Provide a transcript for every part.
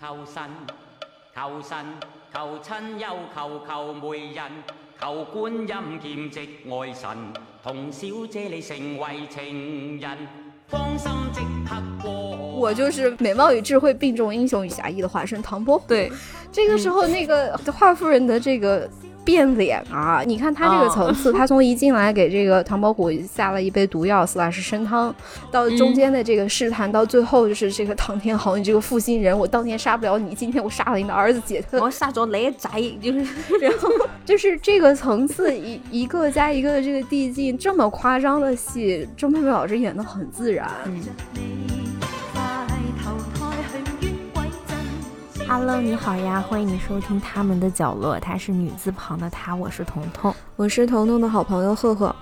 求神，求神，求亲又求求媒人，求观音兼职爱神，同小姐你成为情人，芳心即刻过。我就是美貌与智慧并重，英雄与侠义的化身唐伯虎。对，这个时候那个华夫人的这个。变脸啊！你看他这个层次，他从一进来给这个唐伯虎下了一杯毒药，死拉是参汤，到中间的这个试探，到最后就是这个唐天豪，你这个负心人，我当年杀不了你，今天我杀了你的儿子姐特，我杀着雷仔，就是，然后就是这个层次一一个加一个的这个递进，这么夸张的戏，周佩佩老师演的很自然。Hello，你好呀，欢迎你收听他们的角落。她是女字旁的她，我是彤彤，我是彤彤的好朋友赫赫。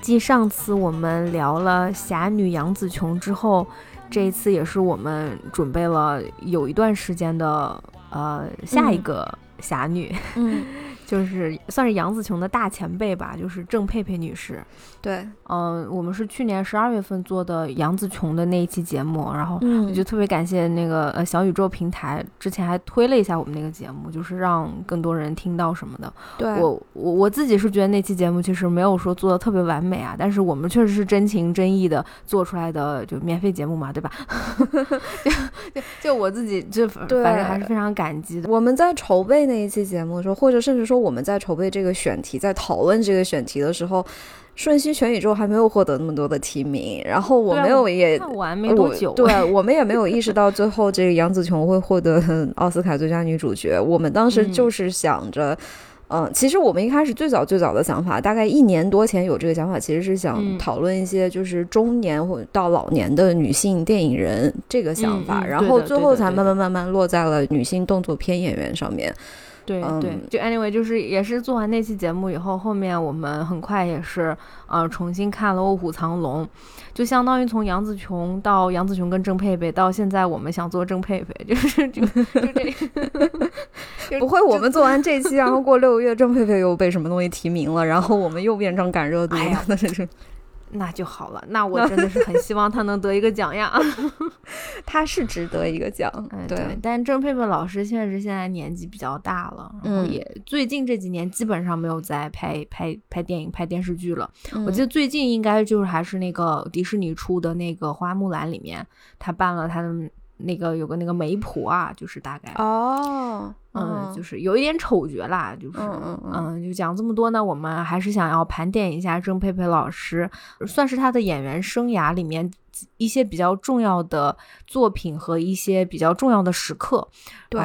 继上次我们聊了侠女杨紫琼之后，这一次也是我们准备了有一段时间的呃下一个侠女。嗯。就是算是杨紫琼的大前辈吧，就是郑佩佩女士。对，嗯，我们是去年十二月份做的杨紫琼的那一期节目，然后我就特别感谢那个呃小宇宙平台，之前还推了一下我们那个节目，就是让更多人听到什么的。对我我我自己是觉得那期节目其实没有说做的特别完美啊，但是我们确实是真情真意的做出来的，就免费节目嘛，对吧？就就就我自己就反正还是非常感激的。我们在筹备那一期节目的时候，或者甚至说。我们在筹备这个选题，在讨论这个选题的时候，瞬息全宇宙还没有获得那么多的提名，然后我没有也看完没多久，对我们也没有意识到最后这个杨紫琼会获得奥斯卡最佳女主角。我们当时就是想着，嗯，其实我们一开始最早最早的想法，大概一年多前有这个想法，其实是想讨论一些就是中年或到老年的女性电影人这个想法，然后最后才慢慢慢慢落在了女性动作片演员上面。对对，就 anyway，就是也是做完那期节目以后，后面我们很快也是呃重新看了《卧虎藏龙》，就相当于从杨紫琼到杨紫琼跟郑佩佩，到现在我们想做郑佩佩，就是就就这，不会我们做完这期，然后过六个月郑佩佩又被什么东西提名了，然后我们又变成赶热度了，那是。那就好了，那我真的是很希望他能得一个奖呀，他是值得一个奖，对。但郑佩佩老师确实现在年纪比较大了，然后也最近这几年基本上没有在拍拍拍电影、拍电视剧了。我记得最近应该就是还是那个迪士尼出的那个《花木兰》里面，他扮了他的。那个有个那个媒婆啊，就是大概哦，嗯，就是有一点丑角啦，就是嗯嗯，就讲这么多呢，我们还是想要盘点一下郑佩佩老师，算是她的演员生涯里面。一些比较重要的作品和一些比较重要的时刻，对，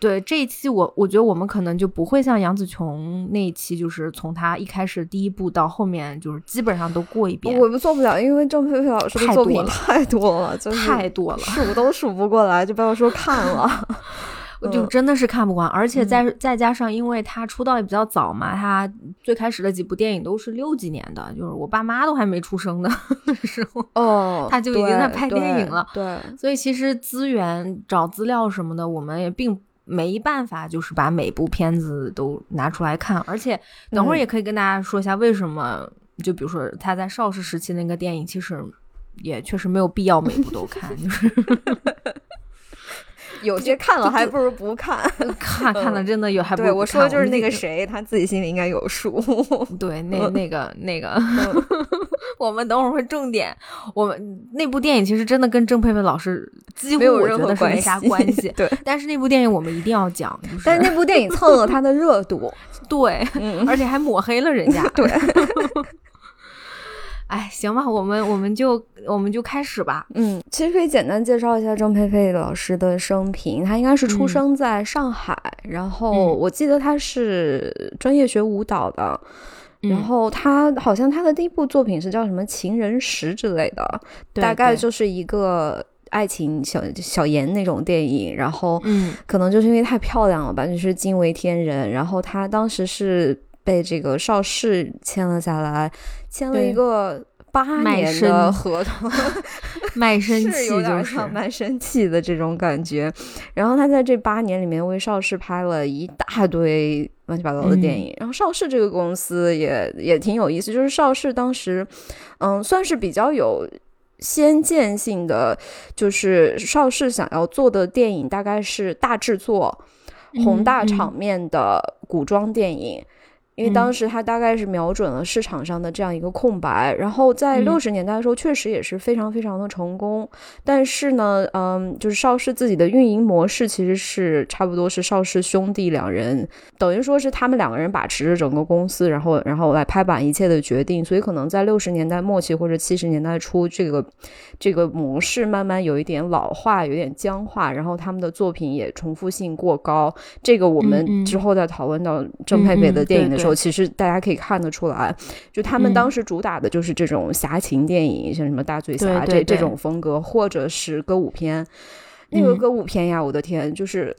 对这一期我我觉得我们可能就不会像杨紫琼那一期，就是从她一开始第一部到后面，就是基本上都过一遍。我们做不了，因为郑佩佩老师的作品太多了，太多了，数都数不过来，就不要说看了。我就真的是看不惯，而且再再加上，因为他出道也比较早嘛，他最开始的几部电影都是六几年的，就是我爸妈都还没出生的时候，哦，他就已经在拍电影了。对，所以其实资源找资料什么的，我们也并没办法，就是把每部片子都拿出来看。而且等会儿也可以跟大家说一下，为什么就比如说他在邵氏时期那个电影，其实也确实没有必要每部都看，就是。有些看了 还不如不看，看看了真的有还不对我说的就是那个谁，他自己心里应该有数。对，那那个那个，我们等会儿会重点。我们那部电影其实真的跟郑佩佩老师几乎我觉得是没啥关系。对，但是那部电影我们一定要讲。但是那部电影蹭了他的热度，对，而且还抹黑了人家。对。哎，行吧，我们我们就我们就开始吧。嗯，其实可以简单介绍一下郑佩佩老师的生平。她应该是出生在上海，然后我记得她是专业学舞蹈的。然后她好像她的第一部作品是叫什么《情人石》之类的，大概就是一个爱情小小言那种电影。然后，嗯，可能就是因为太漂亮了吧，就是惊为天人。然后她当时是。被这个邵氏签了下来，签了一个八年的合同，卖身契就是卖身契的这种感觉。然后他在这八年里面为邵氏拍了一大堆乱七八糟的电影。然后邵氏这个公司也也挺有意思，就是邵氏当时，嗯，算是比较有先见性的，就是邵氏想要做的电影，大概是大制作、宏大场面的古装电影。因为当时他大概是瞄准了市场上的这样一个空白，然后在六十年代的时候，确实也是非常非常的成功。但是呢，嗯，就是邵氏自己的运营模式其实是差不多是邵氏兄弟两人，等于说是他们两个人把持着整个公司，然后然后来拍板一切的决定。所以可能在六十年代末期或者七十年代初，这个这个模式慢慢有一点老化，有点僵化，然后他们的作品也重复性过高。这个我们之后再讨论到郑佩佩的电影的时候。其实大家可以看得出来，就他们当时主打的就是这种侠情电影，像什么大嘴侠这这种风格，或者是歌舞片。那个歌舞片呀，我的天，就是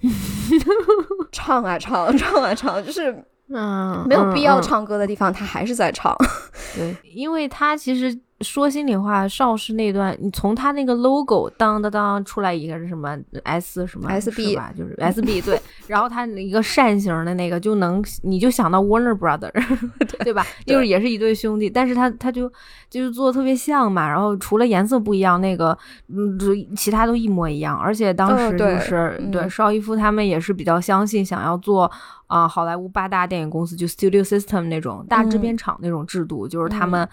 唱啊唱，唱啊唱，就是嗯，没有必要唱歌的地方，他还是在唱。对，因为他其实。说心里话，邵氏那段，你从他那个 logo 当当当出来一个是什么 S 什么 SB 吧，就是 SB 对，然后他一个扇形的那个就能，你就想到 Warner Brother，对吧？就是也是一对兄弟，但是他他就就是做的特别像嘛，然后除了颜色不一样，那个嗯，其他都一模一样，而且当时就是对邵逸夫他们也是比较相信想要做啊好莱坞八大电影公司就 Studio System 那种大制片厂那种制度，就是他们。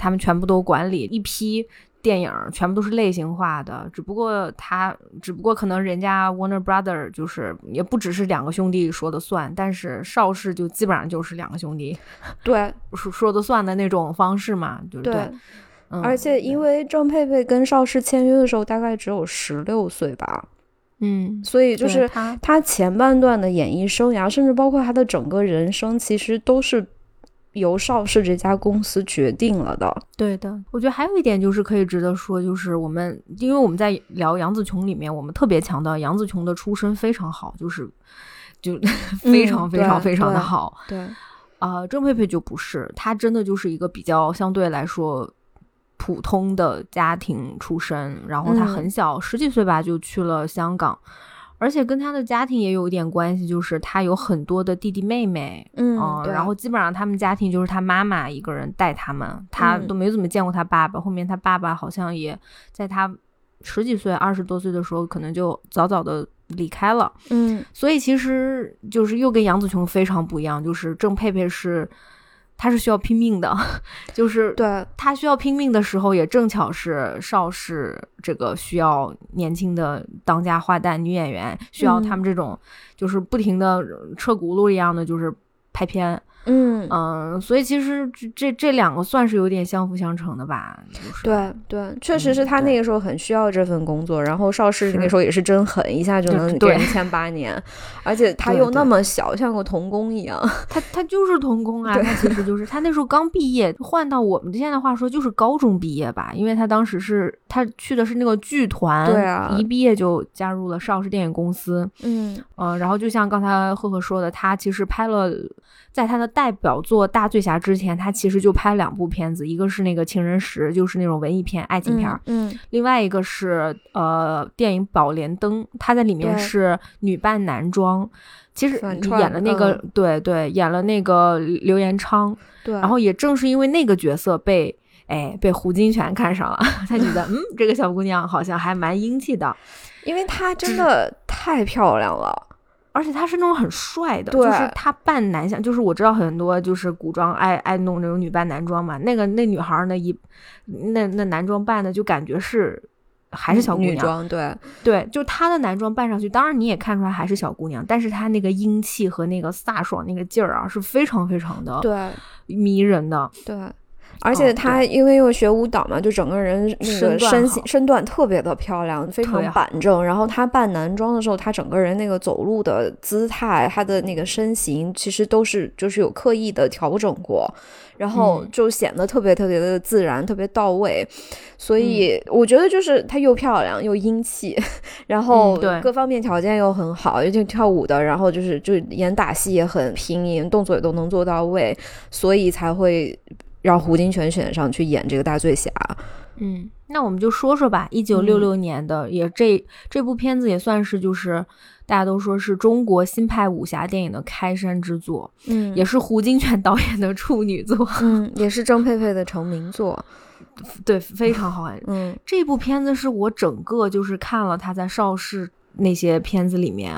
他们全部都管理一批电影，全部都是类型化的。只不过他，只不过可能人家 Warner Brother 就是也不只是两个兄弟说的算，但是邵氏就基本上就是两个兄弟对 说说的算的那种方式嘛，就对。而且因为郑佩佩跟邵氏签约的时候大概只有十六岁吧，嗯，所以就是他他前半段的演艺生涯，甚至包括他的整个人生，其实都是。由邵氏这家公司决定了的。对的，我觉得还有一点就是可以值得说，就是我们因为我们在聊杨紫琼里面，我们特别强调杨紫琼的出身非常好，就是就非常非常非常的好。对，啊，郑佩佩就不是，她真的就是一个比较相对来说普通的家庭出身，然后她很小，十几岁吧就去了香港。而且跟他的家庭也有一点关系，就是他有很多的弟弟妹妹，嗯，然后基本上他们家庭就是他妈妈一个人带他们，他都没怎么见过他爸爸。后面他爸爸好像也在他十几岁、二十多岁的时候，可能就早早的离开了，嗯，所以其实就是又跟杨紫琼非常不一样，就是郑佩佩是。他是需要拼命的，就是对他需要拼命的时候，也正巧是邵氏这个需要年轻的当家花旦女演员，需要他们这种就是不停的车轱辘一样的就是拍片。嗯嗯，所以其实这这两个算是有点相辅相成的吧。对对，确实是他那个时候很需要这份工作，然后邵氏那时候也是真狠，一下就能给人签八年，而且他又那么小，像个童工一样。他他就是童工啊，他其实就是他那时候刚毕业，换到我们现在话说就是高中毕业吧，因为他当时是他去的是那个剧团，对啊，一毕业就加入了邵氏电影公司。嗯嗯，然后就像刚才赫赫说的，他其实拍了。在他的代表作《大醉侠》之前，他其实就拍了两部片子，一个是那个《情人石》，就是那种文艺片、爱情片儿，嗯，另外一个是呃电影《宝莲灯》，他在里面是女扮男装，其实演了那个，对对，演了那个刘延昌，对，然后也正是因为那个角色被哎被胡金铨看上了，他觉得嗯这个小姑娘好像还蛮英气的，因为她真的太漂亮了。而且他是那种很帅的，就是他扮男相，就是我知道很多就是古装爱爱弄那种女扮男装嘛，那个那女孩那一那那男装扮的就感觉是还是小姑娘，对对，就他的男装扮上去，当然你也看出来还是小姑娘，但是他那个英气和那个飒爽那个劲儿啊是非常非常的对迷人的，对。而且她因为又学舞蹈嘛，就整个人那个身形身段特别的漂亮，非常板正。然后她扮男装的时候，她整个人那个走路的姿态，她的那个身形，其实都是就是有刻意的调整过，然后就显得特别特别的自然，特别到位。所以我觉得就是她又漂亮又英气，然后各方面条件又很好，又跳舞的，然后就是就演打戏也很拼音，动作也都能做到位，所以才会。让胡金铨选上去演这个大醉侠，嗯，那我们就说说吧。一九六六年的，也这这部片子也算是就是大家都说是中国新派武侠电影的开山之作，嗯，也是胡金铨导演的处女作，嗯，也是郑佩佩的成名作。对，非常好看。嗯，这部片子是我整个就是看了他在邵氏那些片子里面，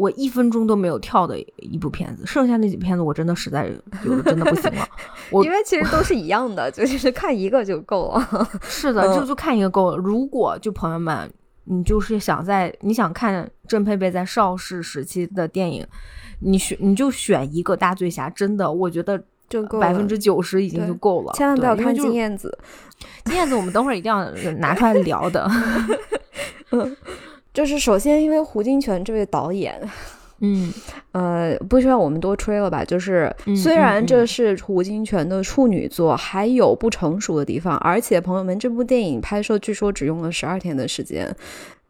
我一分钟都没有跳的一部片子。剩下那几片子我真的实在就是真的不行了。我因为其实都是一样的，就是看一个就够了。是的，就就看一个够了。如果就朋友们，你就是想在你想看郑佩佩在邵氏时期的电影，你选你就选一个大醉侠，真的，我觉得。就够百分之九十已经就够了，千万不要看金燕子。金燕子我们等会儿一定要拿出来聊的。嗯，就是首先因为胡金铨这位导演，嗯 呃，不需要我们多吹了吧？就是虽然这是胡金铨的处女作，还有不成熟的地方，而且朋友们，这部电影拍摄据说只用了十二天的时间。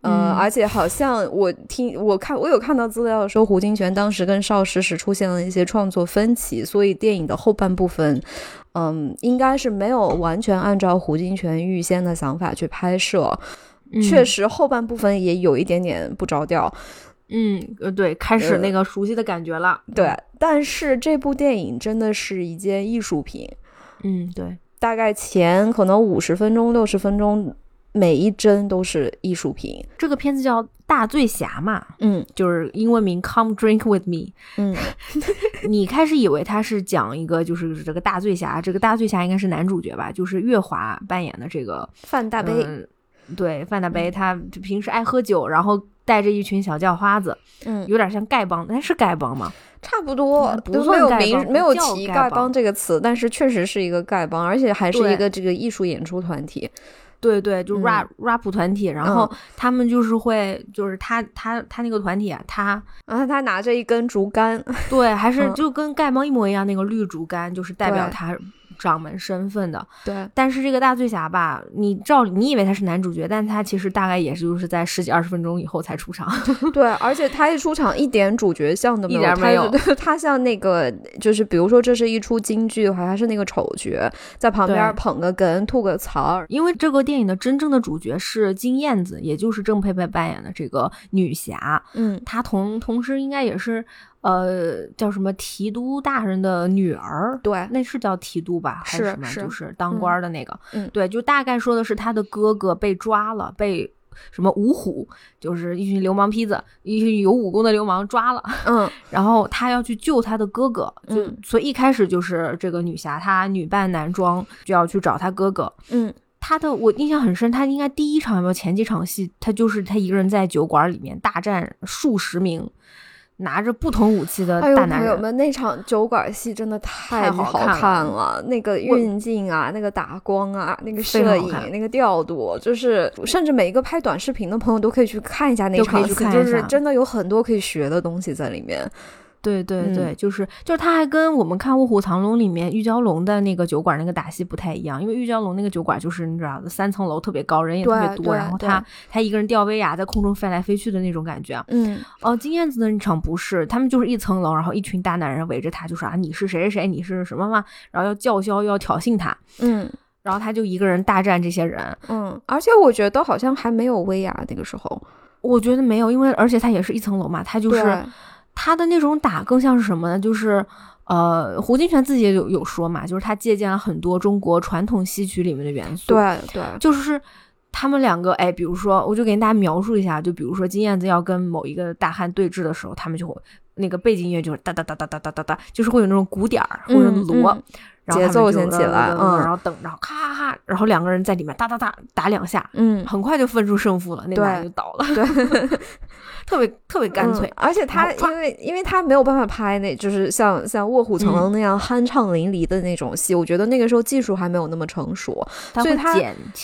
呃，而且好像我听我看我有看到资料说，胡金铨当时跟邵氏是出现了一些创作分歧，所以电影的后半部分，嗯，应该是没有完全按照胡金铨预先的想法去拍摄。确实，后半部分也有一点点不着调。嗯，呃，对，开始那个熟悉的感觉了。对，但是这部电影真的是一件艺术品。嗯，对，大概前可能五十分钟、六十分钟。每一帧都是艺术品。这个片子叫《大醉侠》嘛，嗯，就是英文名《Come Drink with Me》。嗯，你开始以为他是讲一个，就是这个大醉侠，这个大醉侠应该是男主角吧？就是岳华扮演的这个范大悲。对，范大悲，他平时爱喝酒，然后带着一群小叫花子，嗯，有点像丐帮，那是丐帮吗？差不多，不没有名，没有提丐帮这个词，但是确实是一个丐帮，而且还是一个这个艺术演出团体。对对，就 rap rap 团体，然后他们就是会，就是他他他那个团体啊，他然后他拿着一根竹竿，对，还是就跟丐帮一模一样，那个绿竹竿就是代表他。掌门身份的，对，但是这个大醉侠吧，你照你以为他是男主角，但他其实大概也是就是在十几二十分钟以后才出场，对，而且他一出场一点主角像都没有，一点没有，他像那个就是比如说这是一出京剧的话，他是那个丑角，在旁边捧个哏吐个槽，因为这个电影的真正的主角是金燕子，也就是郑佩佩扮演的这个女侠，嗯，她同同时应该也是。呃，叫什么提督大人的女儿？对，那是叫提督吧？还是什么？就是当官的那个。嗯，对，就大概说的是他的哥哥被抓了，被什么五虎，就是一群流氓坯子，一群有武功的流氓抓了。嗯，然后他要去救他的哥哥，就所以一开始就是这个女侠，她女扮男装就要去找他哥哥。嗯，他的我印象很深，他应该第一场有没有前几场戏，他就是他一个人在酒馆里面大战数十名。拿着不同武器的大男人，朋友们，那场酒馆戏真的太好看了。那个运镜啊，那个打光啊，那个摄影，那个调度，就是甚至每一个拍短视频的朋友都可以去看一下那场戏，就是真的有很多可以学的东西在里面。对对对，就是就是，他还跟我们看《卧虎藏龙》里面玉娇龙的那个酒馆那个打戏不太一样，因为玉娇龙那个酒馆就是你知道，三层楼特别高，人也特别多，然后他他一个人吊威亚在空中飞来飞去的那种感觉。嗯，哦，金燕子的那场不是，他们就是一层楼，然后一群大男人围着他，就说啊你是谁谁谁，你是什么嘛，然后要叫嚣要挑衅他。嗯，然后他就一个人大战这些人。嗯，而且我觉得好像还没有威亚那个时候，我觉得没有，因为而且他也是一层楼嘛，他就是。他的那种打更像是什么呢？就是，呃，胡金铨自己也有有说嘛，就是他借鉴了很多中国传统戏曲里面的元素。对对，就是他们两个，哎，比如说，我就给大家描述一下，就比如说金燕子要跟某一个大汉对峙的时候，他们就会那个背景音乐就是哒哒哒哒哒哒哒哒，就是会有那种鼓点儿或者锣，节奏先起来，嗯，然后等，然后咔咔咔，然后两个人在里面哒哒哒打两下，嗯，很快就分出胜负了，那男就倒了。对。特别特别干脆，而且他因为因为他没有办法拍那，就是像像《卧虎藏龙》那样酣畅淋漓的那种戏，我觉得那个时候技术还没有那么成熟，所以他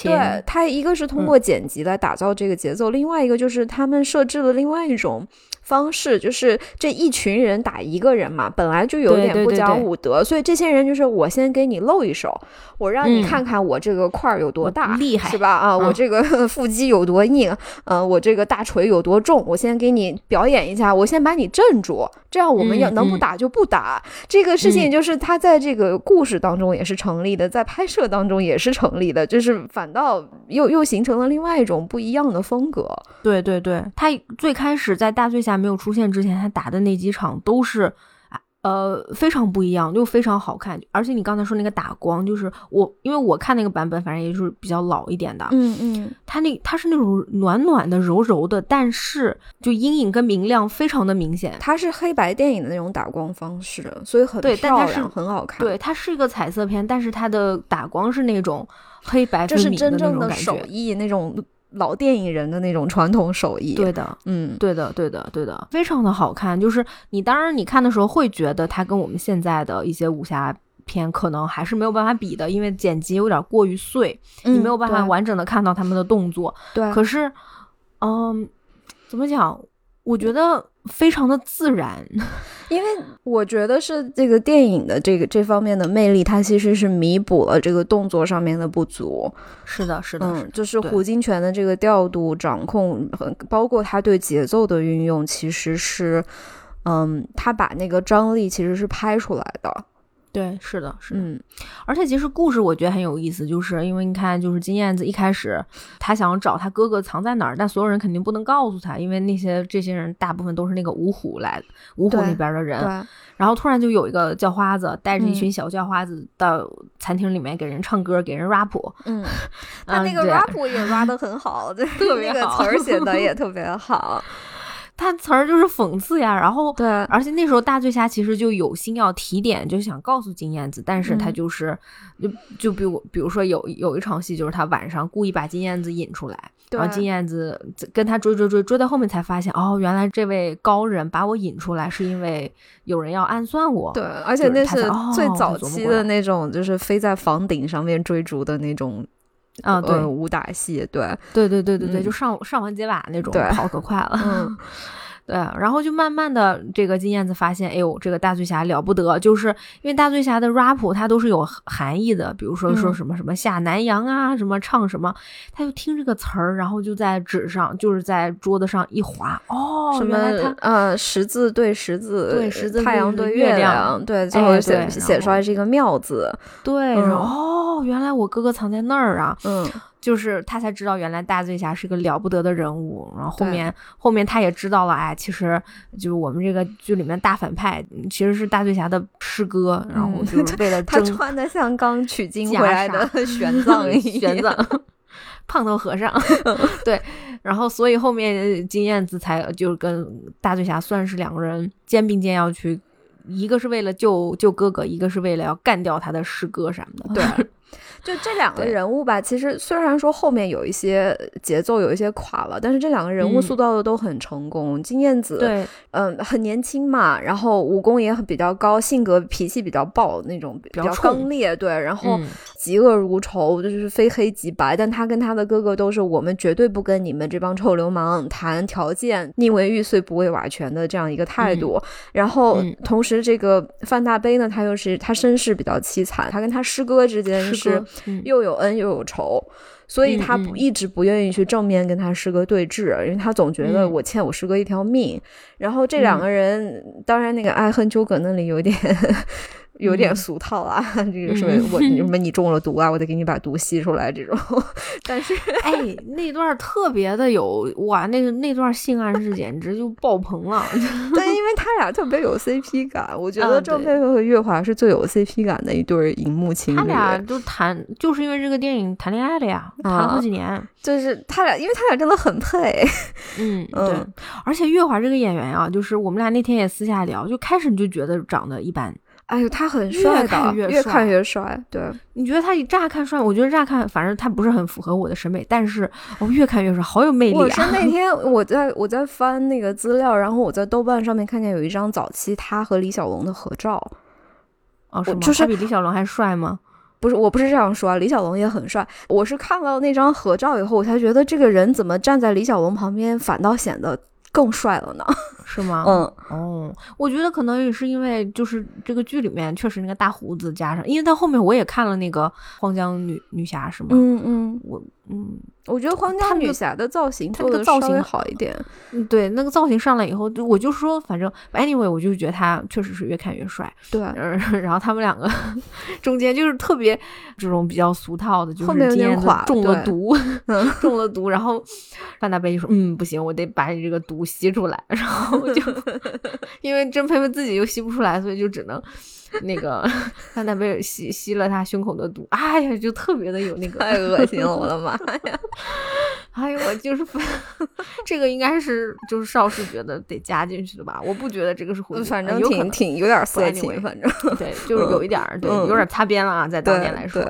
对他一个是通过剪辑来打造这个节奏，另外一个就是他们设置了另外一种。方式就是这一群人打一个人嘛，本来就有点不讲武德，所以这些人就是我先给你露一手，我让你看看我这个块儿有多大，厉害是吧？啊，我这个 腹肌有多硬，嗯，我这个大锤有多重，我先给你表演一下，我先把你镇住，这样我们要能不打就不打。这个事情就是他在这个故事当中也是成立的，在拍摄当中也是成立的，就是反倒又又形成了另外一种不一样的风格。对对对，他最开始在大醉侠。没有出现之前，他打的那几场都是，呃，非常不一样，就非常好看。而且你刚才说那个打光，就是我，因为我看那个版本，反正也就是比较老一点的。嗯嗯，它那它是那种暖暖的、柔柔的，但是就阴影跟明亮非常的明显。它是黑白电影的那种打光方式，所以很对，但它是很好看。对，它是一个彩色片，但是它的打光是那种黑白这是真正的手艺那种。老电影人的那种传统手艺，对的，嗯，对的，对的，对的，非常的好看。就是你当然你看的时候会觉得它跟我们现在的一些武侠片可能还是没有办法比的，因为剪辑有点过于碎，你没有办法完整的看到他们的动作。对，可是，嗯，怎么讲？我觉得非常的自然，因为我觉得是这个电影的这个这方面的魅力，它其实是弥补了这个动作上面的不足。是的，是的，嗯，就是胡金铨的这个调度掌控，包括他对节奏的运用，其实是，嗯，他把那个张力其实是拍出来的。对，是的，是的，嗯，而且其实故事我觉得很有意思，就是因为你看，就是金燕子一开始他想找他哥哥藏在哪儿，但所有人肯定不能告诉他，因为那些这些人大部分都是那个五虎来五虎那边的人。然后突然就有一个叫花子带着一群小叫花子到餐厅里面给人唱歌，给人 rap。嗯，他那个 rap 也 rap 的很好，对，特别好，词儿写的 也特别好。他词儿就是讽刺呀，然后对，而且那时候大醉侠其实就有心要提点，就想告诉金燕子，但是他就是就就比如比如说有有一场戏，就是他晚上故意把金燕子引出来，然后金燕子跟他追追追追到后面才发现，哦，原来这位高人把我引出来是因为有人要暗算我，对，而且那是最早期的那种，就是飞在房顶上面追逐的那种。啊，对，武打戏，对，对对对对对，就上上完结瓦那种，跑可快了。嗯。对，然后就慢慢的，这个金燕子发现，哎呦，这个大醉侠了不得，就是因为大醉侠的 rap 它都是有含义的，比如说说什么什么下南洋啊，什么唱什么，他就听这个词儿，然后就在纸上，就是在桌子上一划，哦，什么呃十字对十字，对十字太阳对月亮，对，最后写写出来是一个妙字，对，哦，原来我哥哥藏在那儿啊，嗯。就是他才知道原来大醉侠是个了不得的人物，然后后面后面他也知道了，哎，其实就是我们这个剧里面大反派其实是大醉侠的师哥，然后就是为了 他穿的像刚 取经回来的 玄奘一样，玄奘胖头和尚，对，然后所以后面金燕子才就跟大醉侠算是两个人肩并肩要去，一个是为了救救哥哥，一个是为了要干掉他的师哥什么的，对。就这两个人物吧，其实虽然说后面有一些节奏有一些垮了，但是这两个人物塑造的都很成功。金燕子，对，嗯，很年轻嘛，然后武功也很比较高，性格脾气比较暴那种，比较刚烈，对，然后嫉恶如仇，就是非黑即白。但他跟他的哥哥都是我们绝对不跟你们这帮臭流氓谈条件，宁为玉碎不为瓦全的这样一个态度。然后同时，这个范大悲呢，他又是他身世比较凄惨，他跟他师哥之间是。又有恩又有仇，所以他不一直不愿意去正面跟他师哥对峙，因为他总觉得我欠我师哥一条命。然后这两个人，当然那个爱恨纠葛那里有点。有点俗套啊，这个什么我什么 你中了毒啊，我得给你把毒吸出来这种。但是哎，那段特别的有哇，那个那段性暗示简直就爆棚了。但，因为他俩特别有 CP 感，我觉得郑佩佩和月华是最有 CP 感的一对荧幕情侣。他俩就谈，就是因为这个电影谈恋爱的呀，谈了好几年。就是他俩，因为他俩真的很配。嗯，对。而且月华这个演员啊，就是我们俩那天也私下聊，就开始你就觉得长得一般。哎呦，他很帅的，越看越帅。对，你觉得他乍看帅？我觉得乍看，反正他不是很符合我的审美。但是，我越看越帅，好有魅力啊！我是那 天我在我在翻那个资料，然后我在豆瓣上面看见有一张早期他和李小龙的合照。哦，是吗？就是比李小龙还帅吗？不是，我不是这样说啊，李小龙也很帅。我是看到那张合照以后，我才觉得这个人怎么站在李小龙旁边，反倒显得。更帅了呢，是吗？嗯哦，我觉得可能也是因为就是这个剧里面确实那个大胡子加上，因为到后面我也看了那个荒江女女侠，是吗？嗯嗯，我嗯。我觉得荒江女侠的造型做的造型好一点，嗯，对，那个造型上来以后，我就说，反正 anyway，我就觉得他确实是越看越帅，对，然后他们两个中间就是特别这种比较俗套的，就是后面有点垮，中了毒，中了毒，然后范大悲就说，嗯，不行，我得把你这个毒吸出来，然后后就因为甄佩佩自己又吸不出来，所以就只能那个他那被吸吸了他胸口的毒。哎呀，就特别的有那个，太恶 心了，我的妈呀！哎呦，我就是 这个应该是就是邵氏觉得得加进去的吧？我不觉得这个是胡，反正挺挺有点色情，反正对，就是有一点儿，对，有点擦边了啊，在当年来说。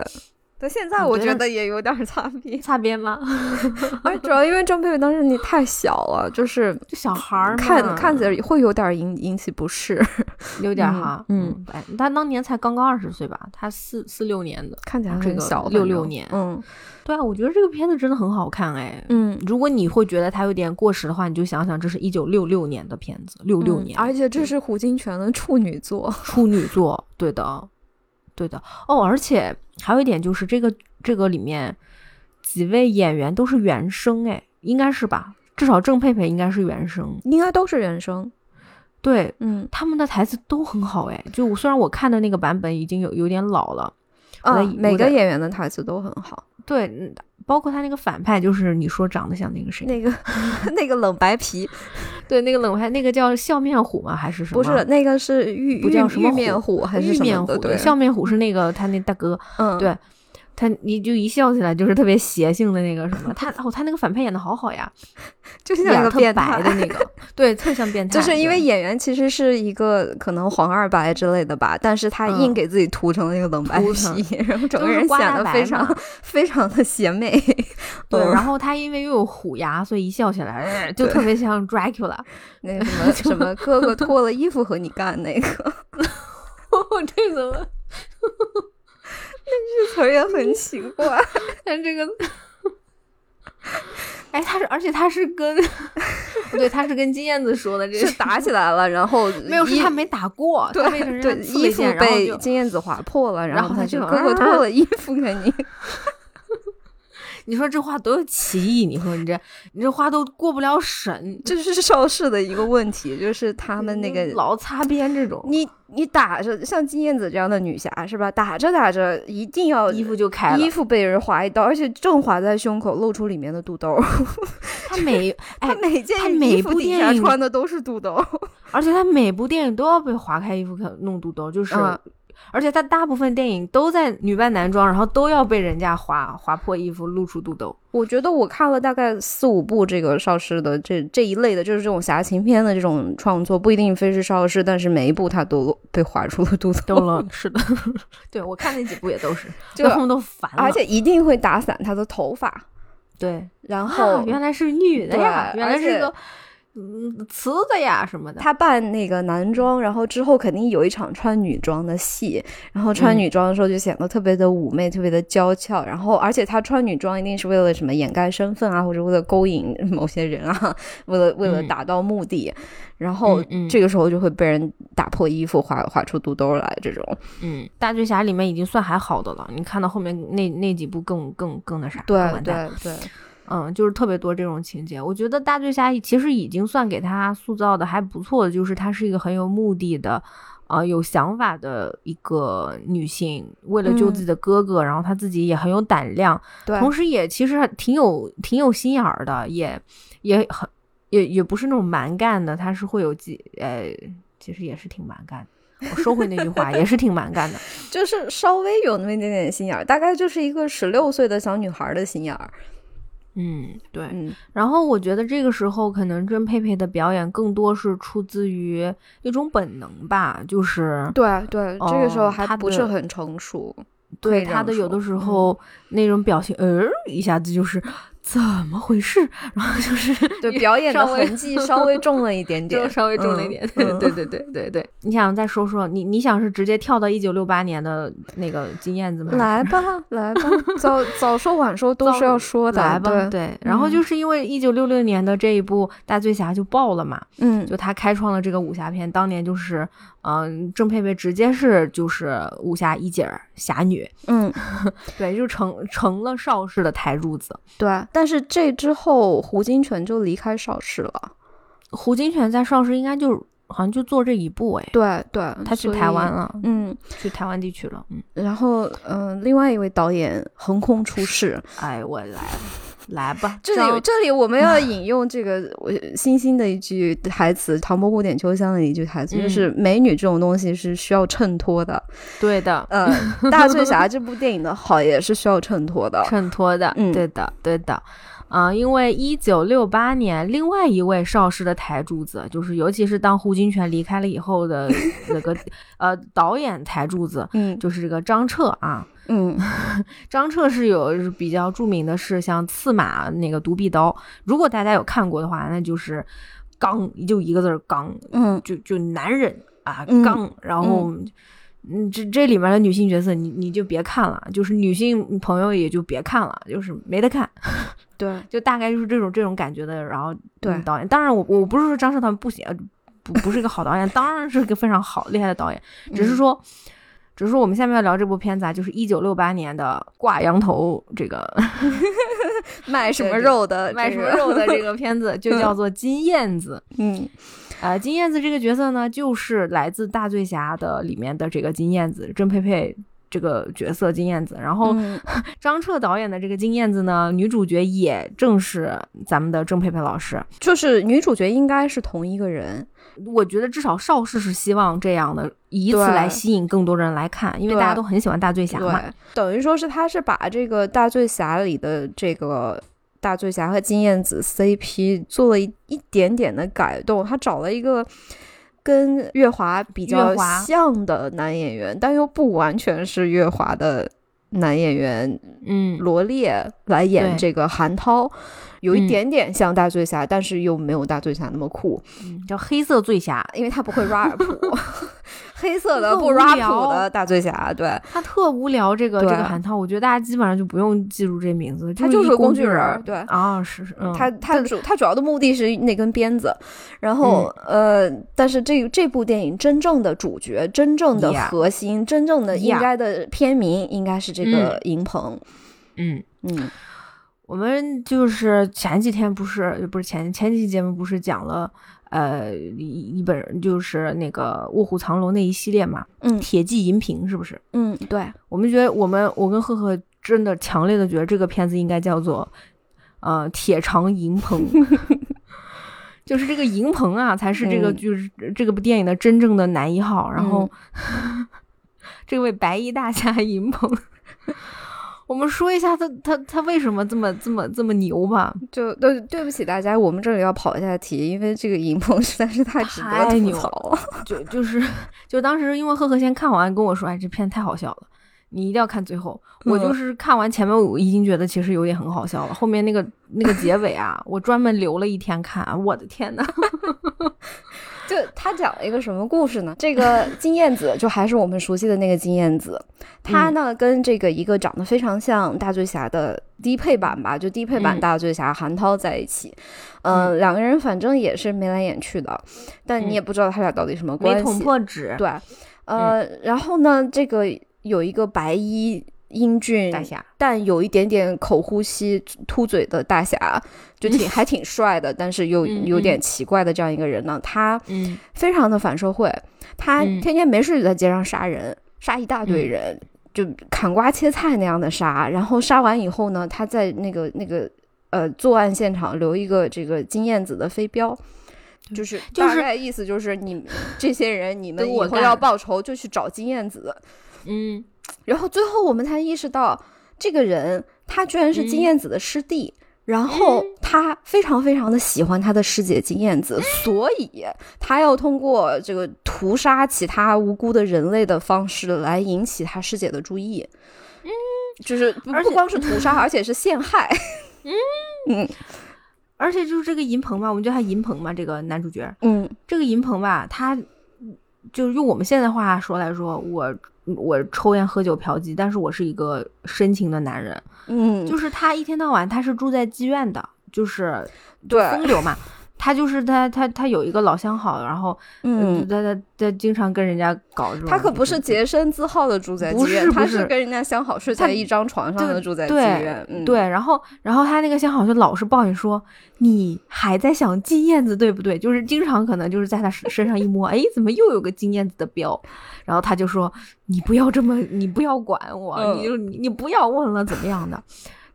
但现在我觉得也有点擦边，擦边吗？而主要因为张佩佩当时你太小了，就是就小孩儿，看看起来会有点引引起不适，有点哈。嗯，他当年才刚刚二十岁吧？他四四六年的，看起来很小，六六年。嗯，对啊，我觉得这个片子真的很好看哎。嗯，如果你会觉得它有点过时的话，你就想想，这是一九六六年的片子，六六年，而且这是胡金铨的处女作，处女作，对的。对的哦，而且还有一点就是这个这个里面几位演员都是原声，哎，应该是吧？至少郑佩佩应该是原声，应该都是原声。对，嗯，他们的台词都很好，哎，就虽然我看的那个版本已经有有点老了，啊，每个演员的台词都很好。对，包括他那个反派，就是你说长得像那个谁，那个 那个冷白皮，对，那个冷白，那个叫笑面虎吗？还是什么？不是，那个是玉不叫什么面虎还是玉面虎？对，笑面虎是那个他那大哥，嗯，对。他你就一笑起来就是特别邪性的那个什么，他哦他那个反派演的好好呀，就像一个变态的那个，对，特像变态。就是因为演员其实是一个可能黄二白之类的吧，但是他硬给自己涂成了一个冷白皮，然后整个人显得 非常非常的邪魅。对，然后他因为又有虎牙，所以一笑起来就特别像 Dracula。那个什么什么哥哥脱了衣服和你干那个，这怎么？那句词也很奇怪，但这个，哎，他是，而且他是跟，不对，他是跟金燕子说的，这是打起来了，然后没有，是他没打过，对对，衣服被金燕子划破了，然后他就哥哥脱了衣服给你。你说这话多有歧义！你说你这你这话都过不了审，这是邵氏的一个问题，就是他们那个老擦边这种。你你打着像金燕子这样的女侠是吧？打着打着一定要衣服就开了，衣服被人划一刀，而且正划在胸口，露出里面的肚兜。他每 他每件衣服底下穿的都是肚兜，而且他每部电影都要被划开衣服弄肚兜，就是。而且他大部分电影都在女扮男装，然后都要被人家划划破衣服，露出肚兜。我觉得我看了大概四五部这个邵氏的这这一类的，就是这种侠情片的这种创作，不一定非是邵氏，但是每一部他都被划出了肚兜了。是的，对我看那几部也都是，就他们都烦了，而且一定会打散他的头发。对，然后原来是女的呀，原来是个。嗯，瓷的呀什么的。他扮那个男装，然后之后肯定有一场穿女装的戏，然后穿女装的时候就显得特别的妩媚，特别的娇俏。然后，而且他穿女装一定是为了什么掩盖身份啊，或者为了勾引 某些人啊，为了为了达到目的。然后这个时候就会被人打破衣服，划划出肚兜来。这种，嗯，大醉侠里面已经算还好的了。你看到后面那那几部更更更那啥，对对对。嗯，就是特别多这种情节。我觉得大醉侠其实已经算给他塑造的还不错的，就是她是一个很有目的的，呃，有想法的一个女性，为了救自己的哥哥，然后她自己也很有胆量，对，同时也其实挺有挺有心眼儿的，也也很也也不是那种蛮干的，她是会有几呃，其实也是挺蛮干的。我收回那句话，也是挺蛮干的，就是稍微有那么一点点心眼儿，大概就是一个十六岁的小女孩的心眼儿。嗯，对，然后我觉得这个时候可能甄佩佩的表演更多是出自于一种本能吧，就是对对，这个时候还不是很成熟，对他的有的时候那种表情，呃，一下子就是。怎么回事？然后就是对表演的痕迹 稍微重了一点点，稍微重了一点。对对对对对对，你想再说说你你想是直接跳到一九六八年的那个金燕子吗？来吧 来吧，早早说晚说都是要说的。来吧，对。然后就是因为一九六六年的这一部大醉侠就爆了嘛，嗯，就他开创了这个武侠片，当年就是。嗯，郑佩佩直接是就是武侠一姐侠女，嗯，对，就成成了邵氏的台柱子。对，但是这之后胡金铨就离开邵氏了。胡金铨在邵氏应该就好像就做这一步，哎，对对，他去台湾了，嗯，去台湾地区了，嗯。然后，嗯，另外一位导演横空出世，哎，我来了。来吧，这里这里我们要引用这个我星星的一句台词，《唐伯虎点秋香》的一句台词，就是美女这种东西是需要衬托的。对的，嗯，《大醉侠》这部电影的好也是需要衬托的，衬托的。嗯，对的，对的。啊，因为一九六八年，另外一位邵氏的台柱子，就是尤其是当胡金铨离开了以后的那个 呃导演台柱子，嗯，就是这个张彻啊。嗯，张彻是有比较著名的，是像刺马那个独臂刀。如果大家有看过的话，那就是刚，就一个字儿刚。嗯，就就男人啊，刚。然后，嗯，这这里面的女性角色，你你就别看了，就是女性朋友也就别看了，就是没得看。对，就大概就是这种这种感觉的。然后，对导演，当然我我不是说张彻他们不行，不不是一个好导演，当然是个非常好厉害的导演，只是说。只是说我们下面要聊这部片子啊，就是一九六八年的挂羊头这个 卖什么肉的卖什么肉的这个 片子，就叫做金燕子。嗯，呃，金燕子这个角色呢，就是来自大醉侠的里面的这个金燕子，郑佩佩这个角色金燕子。然后 张彻导演的这个金燕子呢，女主角也正是咱们的郑佩佩老师，就是女主角应该是同一个人。我觉得至少邵氏是希望这样的，以此来吸引更多人来看，因为大家都很喜欢大醉侠嘛。等于说是他是把这个大醉侠里的这个大醉侠和金燕子 CP 做了一一点点的改动，他找了一个跟月华比较像的男演员，但又不完全是月华的男演员，嗯，罗列来演这个韩涛。有一点点像大醉侠，但是又没有大醉侠那么酷，叫黑色醉侠，因为他不会 rap，黑色的不 rap 的大醉侠，对他特无聊。这个这个韩涛，我觉得大家基本上就不用记住这名字，他就是工具人。对啊，是是，他他主他主要的目的是那根鞭子，然后呃，但是这这部电影真正的主角、真正的核心、真正的应该的片名应该是这个银鹏，嗯嗯。我们就是前几天不是不是前前几期节目不是讲了呃一一本就是那个卧虎藏龙那一系列嘛，嗯，铁骑银屏是不是？嗯，对，我们觉得我们我跟赫赫真的强烈的觉得这个片子应该叫做呃铁长银鹏，就是这个银鹏啊才是这个就是这个部电影的真正的男一号，然后 这位白衣大侠银鹏。我们说一下他他他为什么这么这么这么牛吧？就对对不起大家，我们这里要跑一下题，因为这个影棚实在是太值得吐槽了。就就是就当时因为赫赫先看完跟我说，哎，这片太好笑了，你一定要看最后。我就是看完前面，我已经觉得其实有点很好笑了，后面那个那个结尾啊，我专门留了一天看，我的天呐！就他讲了一个什么故事呢？这个金燕子就还是我们熟悉的那个金燕子，她呢跟这个一个长得非常像大醉侠的低配版吧，就低配版大醉侠韩涛在一起。嗯，两个人反正也是眉来眼去的，但你也不知道他俩到底什么关系。没捅破纸。对，呃，然后呢，这个有一个白衣。英俊大侠，但有一点点口呼吸、秃嘴的大侠，就挺 还挺帅的，但是又有点奇怪的这样一个人呢。他非常的反社会，他天天没事就在街上杀人，杀一大堆人，就砍瓜切菜那样的杀。然后杀完以后呢，他在那个那个呃作案现场留一个这个金燕子的飞镖，就是大概意思就是你这些人，你们以后要报仇就去找金燕子。嗯。然后最后我们才意识到，这个人他居然是金燕子的师弟，然后他非常非常的喜欢他的师姐金燕子，所以他要通过这个屠杀其他无辜的人类的方式来引起他师姐的注意。嗯，就是不不光是屠杀，而且是陷害。嗯 嗯，而且就是这个银鹏吧，我们叫他银鹏嘛，这个男主角。嗯，这个银鹏吧，他就是用我们现在话说来说，我。我抽烟喝酒嫖妓，但是我是一个深情的男人。嗯，就是他一天到晚他是住在妓院的，就是对风流嘛。他就是他他他有一个老相好，然后嗯，他他他经常跟人家搞这种。他可不是洁身自好的住在妓院，他是跟人家相好睡在一张床上的住在妓院。对，然后然后他那个相好就老是抱怨说：“你还在想金燕子对不对？”就是经常可能就是在他身上一摸，哎，怎么又有个金燕子的标？然后他就说：“你不要这么，你不要管我，你就你不要问了，怎么样的？”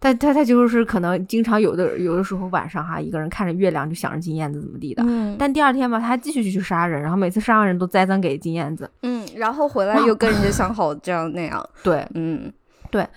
他他他就是可能经常有的有的时候晚上哈，一个人看着月亮就想着金燕子怎么地的，嗯但第二天吧，他继续去杀人，然后每次杀完人都栽赃给金燕子。嗯，然后回来又跟人家相好，这样那样，对，嗯对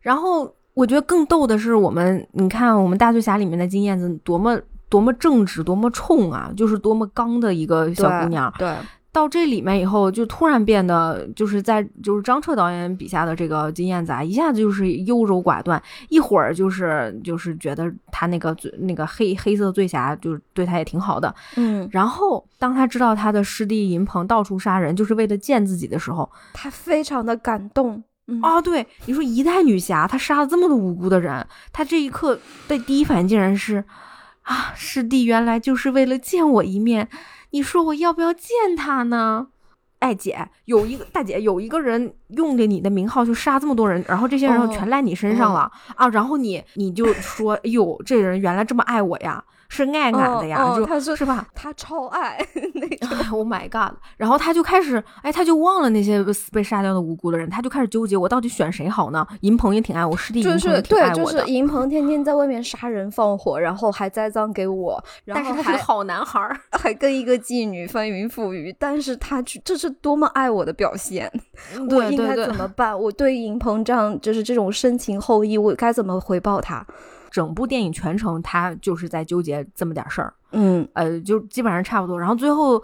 然后我觉得更逗的是，我们你看我们大醉侠里面的金燕子多么多么正直，多么冲啊，就是多么刚的一个小姑娘。对，到这里面以后，就突然变得就是在就是张彻导演笔下的这个金燕子啊，一下子就是优柔寡断，一会儿就是就是觉得他那个最那个黑黑色醉侠就是对他也挺好的，嗯，然后当他知道他的师弟银鹏到处杀人，就是为了见自己的时候，他非常的感动，嗯。哦，对，你说一代女侠，她杀了这么多无辜的人，她这一刻的第一反应竟然是啊，师弟原来就是为了见我一面，你说我要不要见他呢？哎，姐，有一个大姐，有一个人用着你的名号就杀这么多人，然后这些人哦全赖你身上了、啊，然后你你就说，哎呦，这人原来这么爱我呀，是爱俺的呀，就哦哦他是是吧？他超爱 那种，哎，Oh my god！然后他就开始，哎，他就忘了那些被杀掉的无辜的人，他就开始纠结，我到底选谁好呢？银鹏也挺爱我，师弟银就是鹏也挺对，就爱我的，是银鹏天天在外面杀人放火，然后还栽赃给我，然后还但是他是个好男孩儿。还跟一个妓女翻云覆雨，但是他去这是多么爱我的表现，我应该对对对怎么办？我对银鹏这样就是这种深情厚谊，我该怎么回报他？整部电影全程他就是在纠结这么点事儿，嗯，呃，就基本上差不多。然后最后，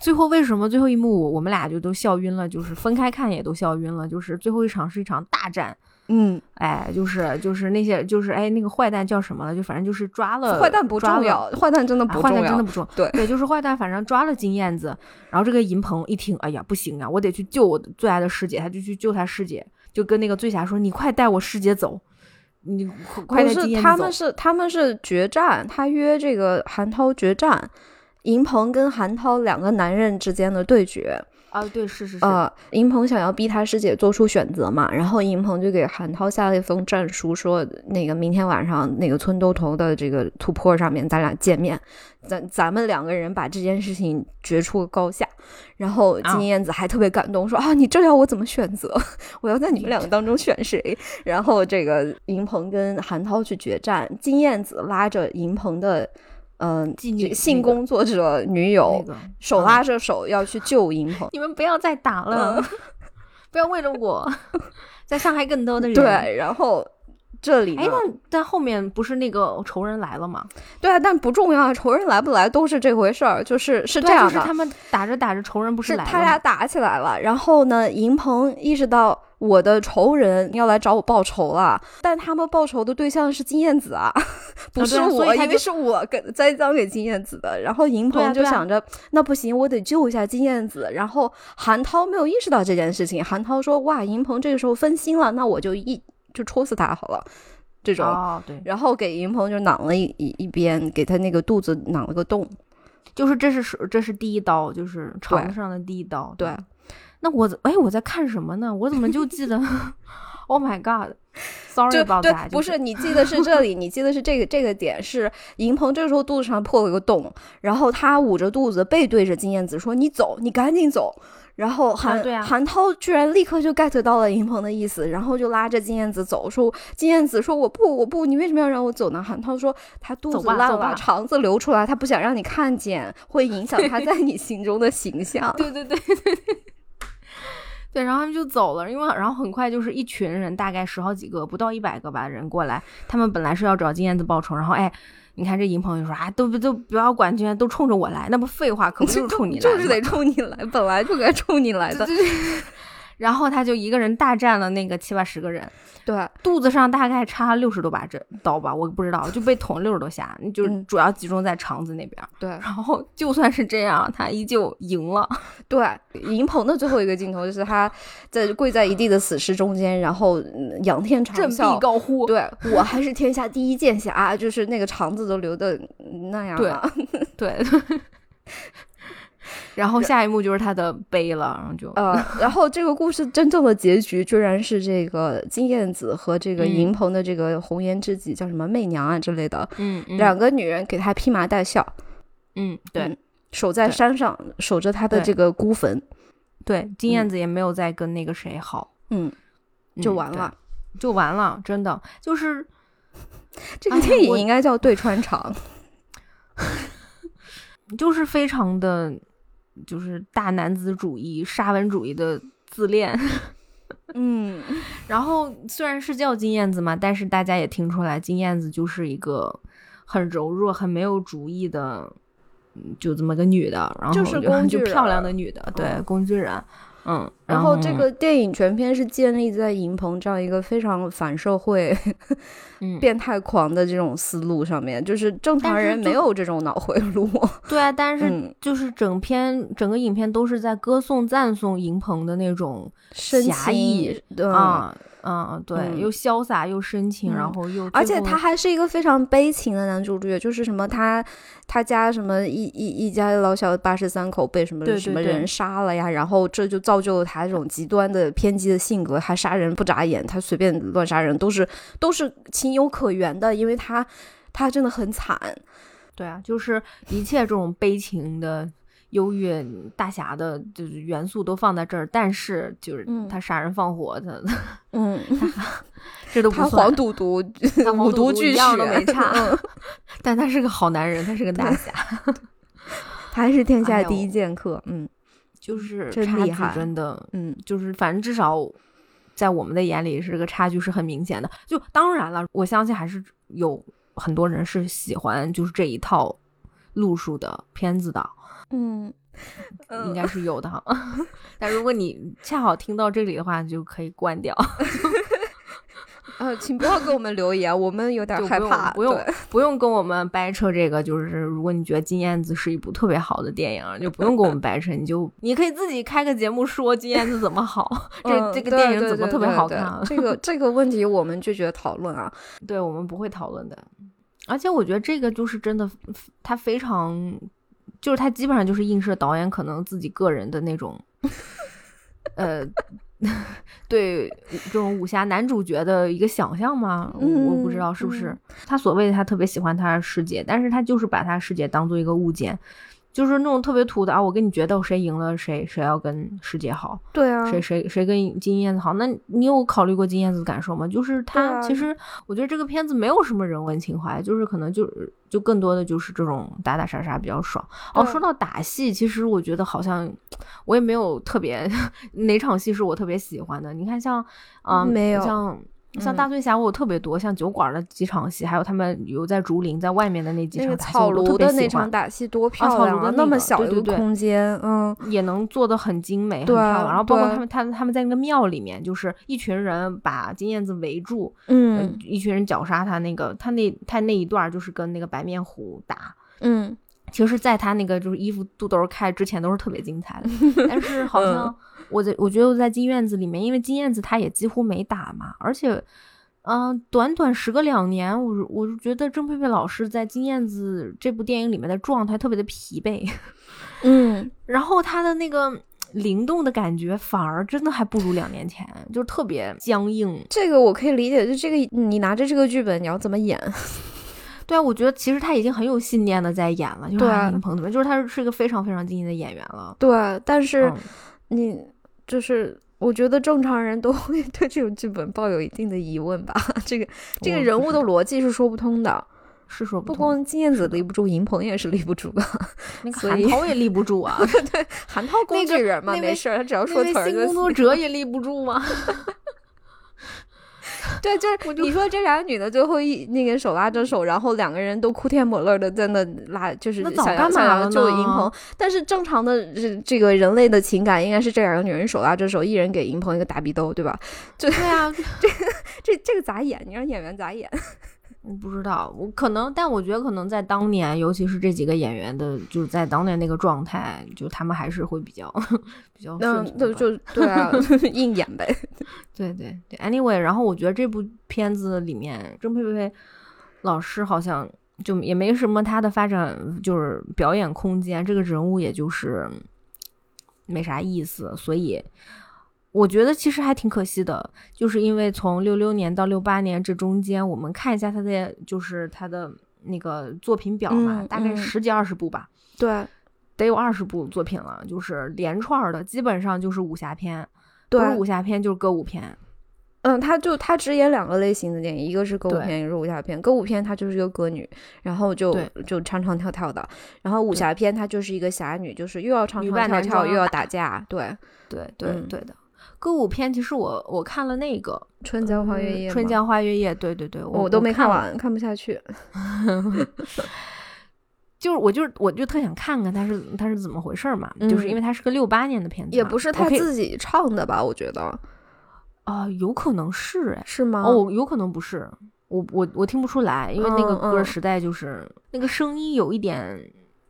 最后为什么最后一幕我们俩就都笑晕了？就是分开看也都笑晕了。就是最后一场是一场大战，嗯，哎，就是就是那些就是哎那个坏蛋叫什么了？就反正就是抓了坏蛋不重要，坏蛋真的啊坏不重要。蛋真的不重要。对对，就是坏蛋，反正抓了金燕子，然后这个银鹏一听，哎呀，不行啊，我得去救我最爱的师姐，他就去救他师姐，就跟那个醉侠说：“你快带我师姐走，不是，他们。是他们是决战，他约这个韩涛决战，银鹏跟韩涛两个男人之间的对决。啊，对，是是是，呃，银鹏想要逼他师姐做出选择嘛，然后银鹏就给韩涛下了一封战书，说那个明天晚上那个村东头的这个土坡上面，咱俩见面，咱咱们两个人把这件事情决出个高下。然后啊金燕子还特别感动，说啊，你这要我怎么选择？我要在你们两个当中选谁？然后这个银鹏跟韩涛去决战，金燕子拉着银鹏的。嗯，性工作者女友那个手嗯拉着手要去救银鹏，你们不要再打了，嗯 不要为了我 再伤害更多的人。，对，然后这里呢哎，，那但后面不是那个仇人来了吗？对啊，但不重要，仇人来不来都是这回事儿，就是是这样的，就是他们打着打着，仇人不是来他俩打起来了，然后呢，银鹏意识到我的仇人要来找我报仇了，但他们报仇的对象是金燕子啊，不是我以为是我给栽赃给金燕子的。然后银鹏就对啊啊想着，那不行，我得救一下金燕子。然后韩涛没有意识到这件事情，韩涛说：“哇，银鹏这个时候分心了，那我就一就戳死他好了。”这种。哦，对，然后给银鹏就攮了一一一边，给他那个肚子攮了个洞。就是这是手这是第一刀，就是肠子上的第一刀。对，那我哎我在看什么呢？我怎么就记得？Oh my god！Sorry 对 that，，不是你记得是这里，你记得是这个这个点是银鹏这个时候肚子上破了个洞，然后他捂着肚子背对着金燕子说：“你走，你赶紧走。”然后韩、韩涛居然立刻就 get 到了银鹏的意思，然后就拉着金燕子走，说金燕子说我不我不，你为什么要让我走呢？韩涛说他肚子烂了，肠子流出来，他不想让你看见，会影响他在你心中的形象。对对对对对。对，然后他们就走了，因为然后很快就是一群人，大概十好几个，不到一百个吧人过来。他们本来是要找金燕子报仇，然后哎，你看这银鹏就说啊，都不都不要管金燕，都冲着我来，那不废话，可不就是冲你来就是得冲你来，本来就该冲你来的。然后他就一个人大战了那个七八十个人，对，肚子上大概插六十多把针刀吧，我不知道，就被捅六十多下，就主要集中在肠子那边。对，然后就算是这样，他依旧赢了。对，银鹏的最后一个镜头就是他在跪在一地的死尸中间，然后嗯仰天长啸振啸臂。高呼，对我还是天下第一剑侠，就是那个肠子都流的那样对了。对。然后下一幕就是他的悲了，然后就呃，然后这个故事真正的结局居然是这个金燕子和这个嗯。银鹏的这个红颜知己叫什么媚娘啊之类的、嗯嗯。两个女人给他披麻戴孝，嗯对嗯守在山上守着他的这个孤坟，对，金燕子也没有再跟那个谁好，嗯，嗯就完了。对就完了，真的就是这个电影应该叫对穿肠，就是非常的，就是大男子主义、沙文主义的自恋。嗯，然后虽然是叫金燕子嘛，但是大家也听出来，金燕子就是一个很柔弱、很没有主意的，就这么个女的，然后就是就漂亮的女的，对，工具人。嗯，然后这个电影全篇是建立在银鹏这样一个非常反社会、变态狂的这种思路上面，就是正常人没有这种脑回路。对啊，但是就是整篇整个影片都是在歌颂、赞颂银鹏的那种侠义啊。嗯，对，又潇洒又深情，然后又而且他还是一个非常悲情的男主角，就是什么他他家什么一一一家老小八十三口被什么什么人杀了呀，然后这就造就了他这种极端的偏激的性格，他杀人不眨眼，他随便乱杀人都是都是情有可原的，因为他他真的很惨。对啊，就是一切这种悲情的。优越大侠的就是元素都放在这儿，但是就是他杀人放火，他嗯，这都不算。黄赌毒，五毒俱全都没差。但他是个好男人，他是个大侠，他还是天下第一剑客。嗯，就是真厉害，真的。嗯，就是反正至少在我们的眼里，是个差距是很明显的。就当然了，我相信还是有很多人是喜欢就是这一套路数的片子的。嗯，应该是有的哈。但如果你恰好听到这里的话，就可以关掉。呃，请不要给我们留言，我们有点害怕。不用不用跟我们掰扯这个，就是如果你觉得《金燕子》是一部特别好的电影，就不用跟我们掰扯，你就你可以自己开个节目说《金燕子》怎么好，这这个电影怎么特别好看。这个这个问题我们拒绝讨论啊，对我们不会讨论的。而且我觉得这个就是真的，它非常。就是他基本上就是映射导演可能自己个人的那种，呃，对这种武侠男主角的一个想象吗？我不知道是不是他所谓的他特别喜欢他的师姐，但是他就是把他师姐当做一个物件。就是那种特别土的啊！我跟你决斗，谁赢了谁谁要跟师姐好。对啊，谁谁谁跟金燕子好？那你有考虑过金燕子的感受吗？就是他其实，我觉得这个片子没有什么人文情怀，就是可能就就更多的就是这种打打杀杀比较爽。哦，说到打戏，其实我觉得好像我也没有特别 哪场戏是我特别喜欢的。你看像啊，没有像。像大醉侠，我有特别多，像酒馆的几场戏，还有他们有在竹林在外面的那几场草庐的那场打戏多漂亮啊！那么小一个空间，嗯，也能做的很精美，很漂亮。然后包括他们，他他们在那个庙里面，就是一群人把金燕子围住，嗯，一群人绞杀他。那个他那他那一段就是跟那个白面虎打，嗯，其实在他那个就是衣服肚兜开之前都是特别精彩的，但是好像。我在我觉得我在金燕子里面，因为金燕子她也几乎没打嘛，而且，嗯，短短时隔两年，我我就觉得郑佩佩老师在金燕子这部电影里面的状态特别的疲惫，嗯，然后她的那个灵动的感觉反而真的还不如两年前，就特别僵硬。这个我可以理解，就这个你拿着这个剧本你要怎么演？对啊，我觉得其实他已经很有信念的在演了，就是林鹏怎么，就是他是一个非常非常敬业的演员了。对，但是你。就是我觉得正常人都会 对这种剧本抱有一定的疑问吧。这个这个人物的逻辑是说不通的，是说不光金燕子立不住，银鹏也是立不住的。那 个韩涛也立不住啊。对，韩涛工具人嘛，没事，他只要说词儿就工作者也立不住吗？对，就是你说这俩女的最后一那个手拉着手，然后两个人都哭天抹泪的在那拉，就是想要想要救银鹏。但是正常的这这个人类的情感应该是这两个女人手拉着手，一人给银鹏一个大逼兜，对吧？就对啊，这这这个咋演？你让演员咋演？我不知道，我可能，但我觉得可能在当年，尤其是这几个演员的，就是在当年那个状态，就他们还是会比较 比较顺就就对啊，硬演呗。对对对，anyway，然后我觉得这部片子里面，郑佩佩老师好像就也没什么他的发展，就是表演空间，这个人物也就是没啥意思，所以。我觉得其实还挺可惜的，就是因为从六六年到六八年这中间，我们看一下他的就是他的那个作品表嘛，大概十几二十部吧，对，得有二十部作品了，就是连串的，基本上就是武侠片，不是武侠片就是歌舞片。嗯，他就他只演两个类型的电影，一个是歌舞片，一个是武侠片。歌舞片她就是一个歌女，然后就就唱唱跳跳的；然后武侠片她就是一个侠女，就是又要唱唱跳跳，又要打打架。对，对对嗯对的。歌舞片其实我我看了那个《春江花月夜》嘛春江花月夜，对对对，我我都没看完，看不下去。就是我就是我就特想看看他是他是怎么回事儿嘛，就是嗯因为他是个六八年的片子，也不是他自己唱的吧？我觉得啊、有可能是哎，是吗？哦，有可能不是，我我我听不出来，因为那个歌时代就是、那个声音有一点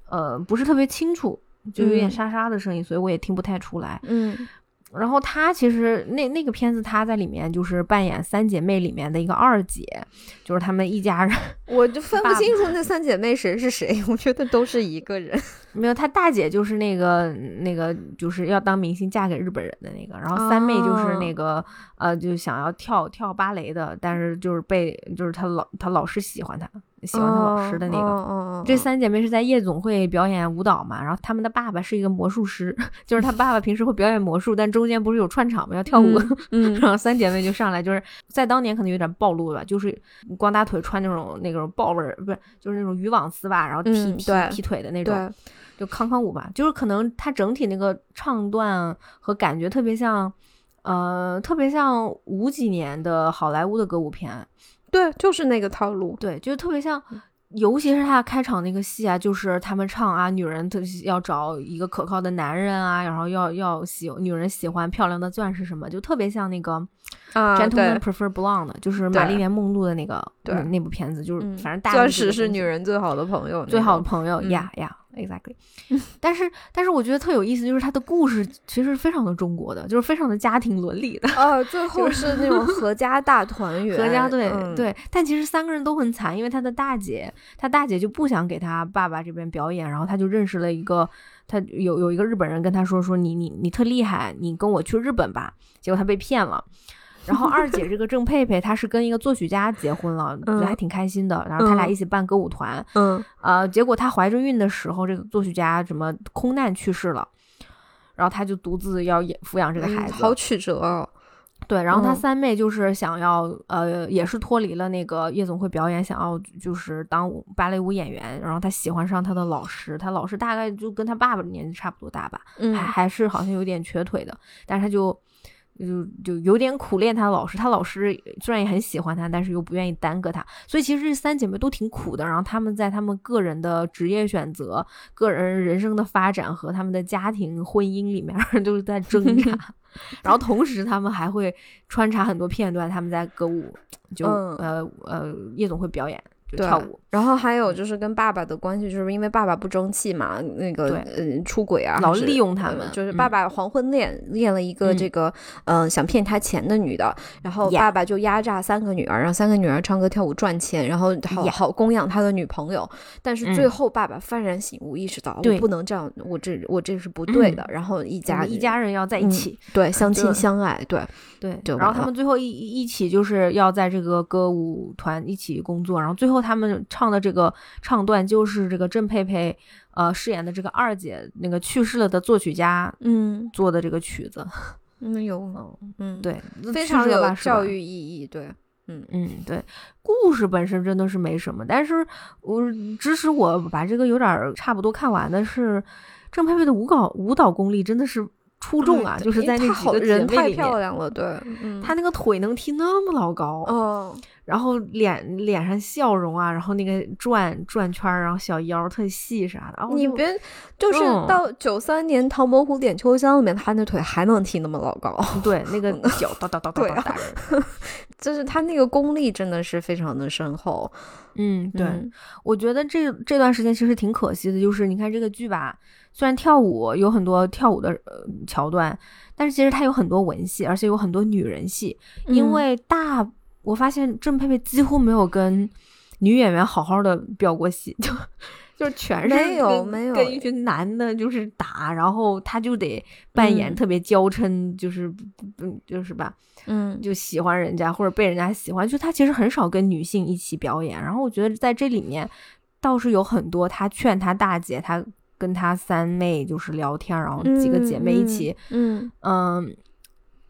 呃不是特别清楚，就有点嗯沙沙的声音，所以我也听不太出来。嗯然后她其实那那个片子她在里面就是扮演三姐妹里面的一个二姐，就是她们一家人。我就分不清楚那三姐妹谁是谁，我觉得都是一个人。没有，她大姐就是那个那个就是要当明星嫁给日本人的那个，然后三妹就是那个、呃就想要跳跳芭蕾的，但是就是被就是她老她老师喜欢她，喜欢她老师的那个。这三姐妹是在夜总会表演舞蹈嘛，然后她们的爸爸是一个魔术师，就是她爸爸平时会表演魔术，但中间不是有串场吗？要跳舞，嗯然后三姐妹就上来，就是在当年可能有点暴露了吧，就是光大腿穿那种那种豹纹儿，不是就是那种渔网丝袜，然后踢、踢踢腿的那种，就康康舞吧，就是可能它整体那个唱段和感觉特别像，呃，特别像五几年的好莱坞的歌舞片，对，就是那个套路。对，就特别像。尤其是他开场那个戏啊，就是他们唱啊，女人特要找一个可靠的男人啊，然后要要喜女人喜欢漂亮的钻石什么，就特别像那个啊，Gentlemen 对，Prefer Blonde，就是玛丽莲梦露的那个对那那部片子，就是嗯反正大钻石是女人最好的朋友，最好的朋友嗯呀呀，exactly。但是但是我觉得特有意思，就是他的故事其实非常的中国的，就是非常的家庭伦理的。呃，最后是那种 合家大团圆，合家对、嗯，对，但其实三个人都很惨，因为他的大姐，他大姐就不想给他爸爸这边表演，然后他就认识了一个，他有有一个日本人跟他说说你你你特厉害，你跟我去日本吧，结果他被骗了。然后二姐 这个郑佩佩，她是跟一个作曲家结婚了，觉得还挺开心的。然后他俩嗯一起办歌舞团，嗯呃，结果她怀着孕的时候，这个作曲家什么空难去世了，然后她就独自要养抚养这个孩子。嗯好曲折哦。对，然后她嗯三妹就是想要，呃，也是脱离了那个夜总会表演，想要就是当芭蕾舞演员。然后她喜欢上她的老师，她老师大概就跟她爸爸年纪差不多大吧，嗯还还是好像有点瘸腿的，但是她就。就就有点苦恋她的老师，她老师虽然也很喜欢她，但是又不愿意耽搁她，所以其实这三姐妹都挺苦的。然后她们在她们个人的职业选择、个人人生的发展和她们的家庭婚姻里面 都是在挣扎。然后同时，她们还会穿插很多片段，她们在歌舞，就、嗯呃呃夜总会表演，就对跳舞。然后还有就是跟爸爸的关系，就是因为爸爸不争气嘛，那个对呃出轨啊，老利用他呃们嗯就是爸爸黄昏恋恋了一个嗯这个嗯、呃想骗他钱的女的，然后爸爸就压榨三个女儿，让三个女儿唱歌跳舞赚钱，然后好好供养他的女朋友。但是最嗯后爸爸幡然醒悟，意识到我对不能这样，我这我这是不对的。嗯然后一家一家人要在一嗯起，对相亲相爱，对对，然后他们最后一一一起就是要在这个歌舞团一起工作，然后最后他们唱的这个唱段就是这个郑佩佩呃饰演的这个二姐那个去世了的作曲家嗯。做的这个曲子，嗯有嗯。对，非常有教育意义，对嗯。嗯，对，故事本身真的是没什么，但是我支持我把这个有点儿差不多看完的是郑佩佩的舞蹈舞蹈功力真的是出众啊，对就是在那太好几个姐人太漂亮了，对，嗯她那个腿能踢那么老高，哦，然后脸脸上笑容啊，然后那个转转圈儿，然后小腰特细啥的，你别就是嗯到九三年《唐伯虎点秋香》里面，他那腿还能踢那么老高，对那个 脚哒哒哒哒哒打人，就是他那个功力真的是非常的深厚。嗯，对，嗯我觉得这这段时间其实挺可惜的，就是你看这个剧吧，虽然跳舞有很多跳舞的呃桥段，但是其实它有很多文戏，而且有很多女人戏，因嗯。为大我发现郑佩佩几乎没有跟女演员好好的飙过戏，就就是全是没有没有跟一群男的就是打，然后他就得扮演嗯。特别娇嗔，就是嗯就是吧，嗯。就喜欢人家或者被人家喜欢，就他其实很少跟女性一起表演。然后我觉得在这里面倒是有很多他劝他大姐，他跟她三妹就是聊天，然后几个姐妹一起，嗯嗯。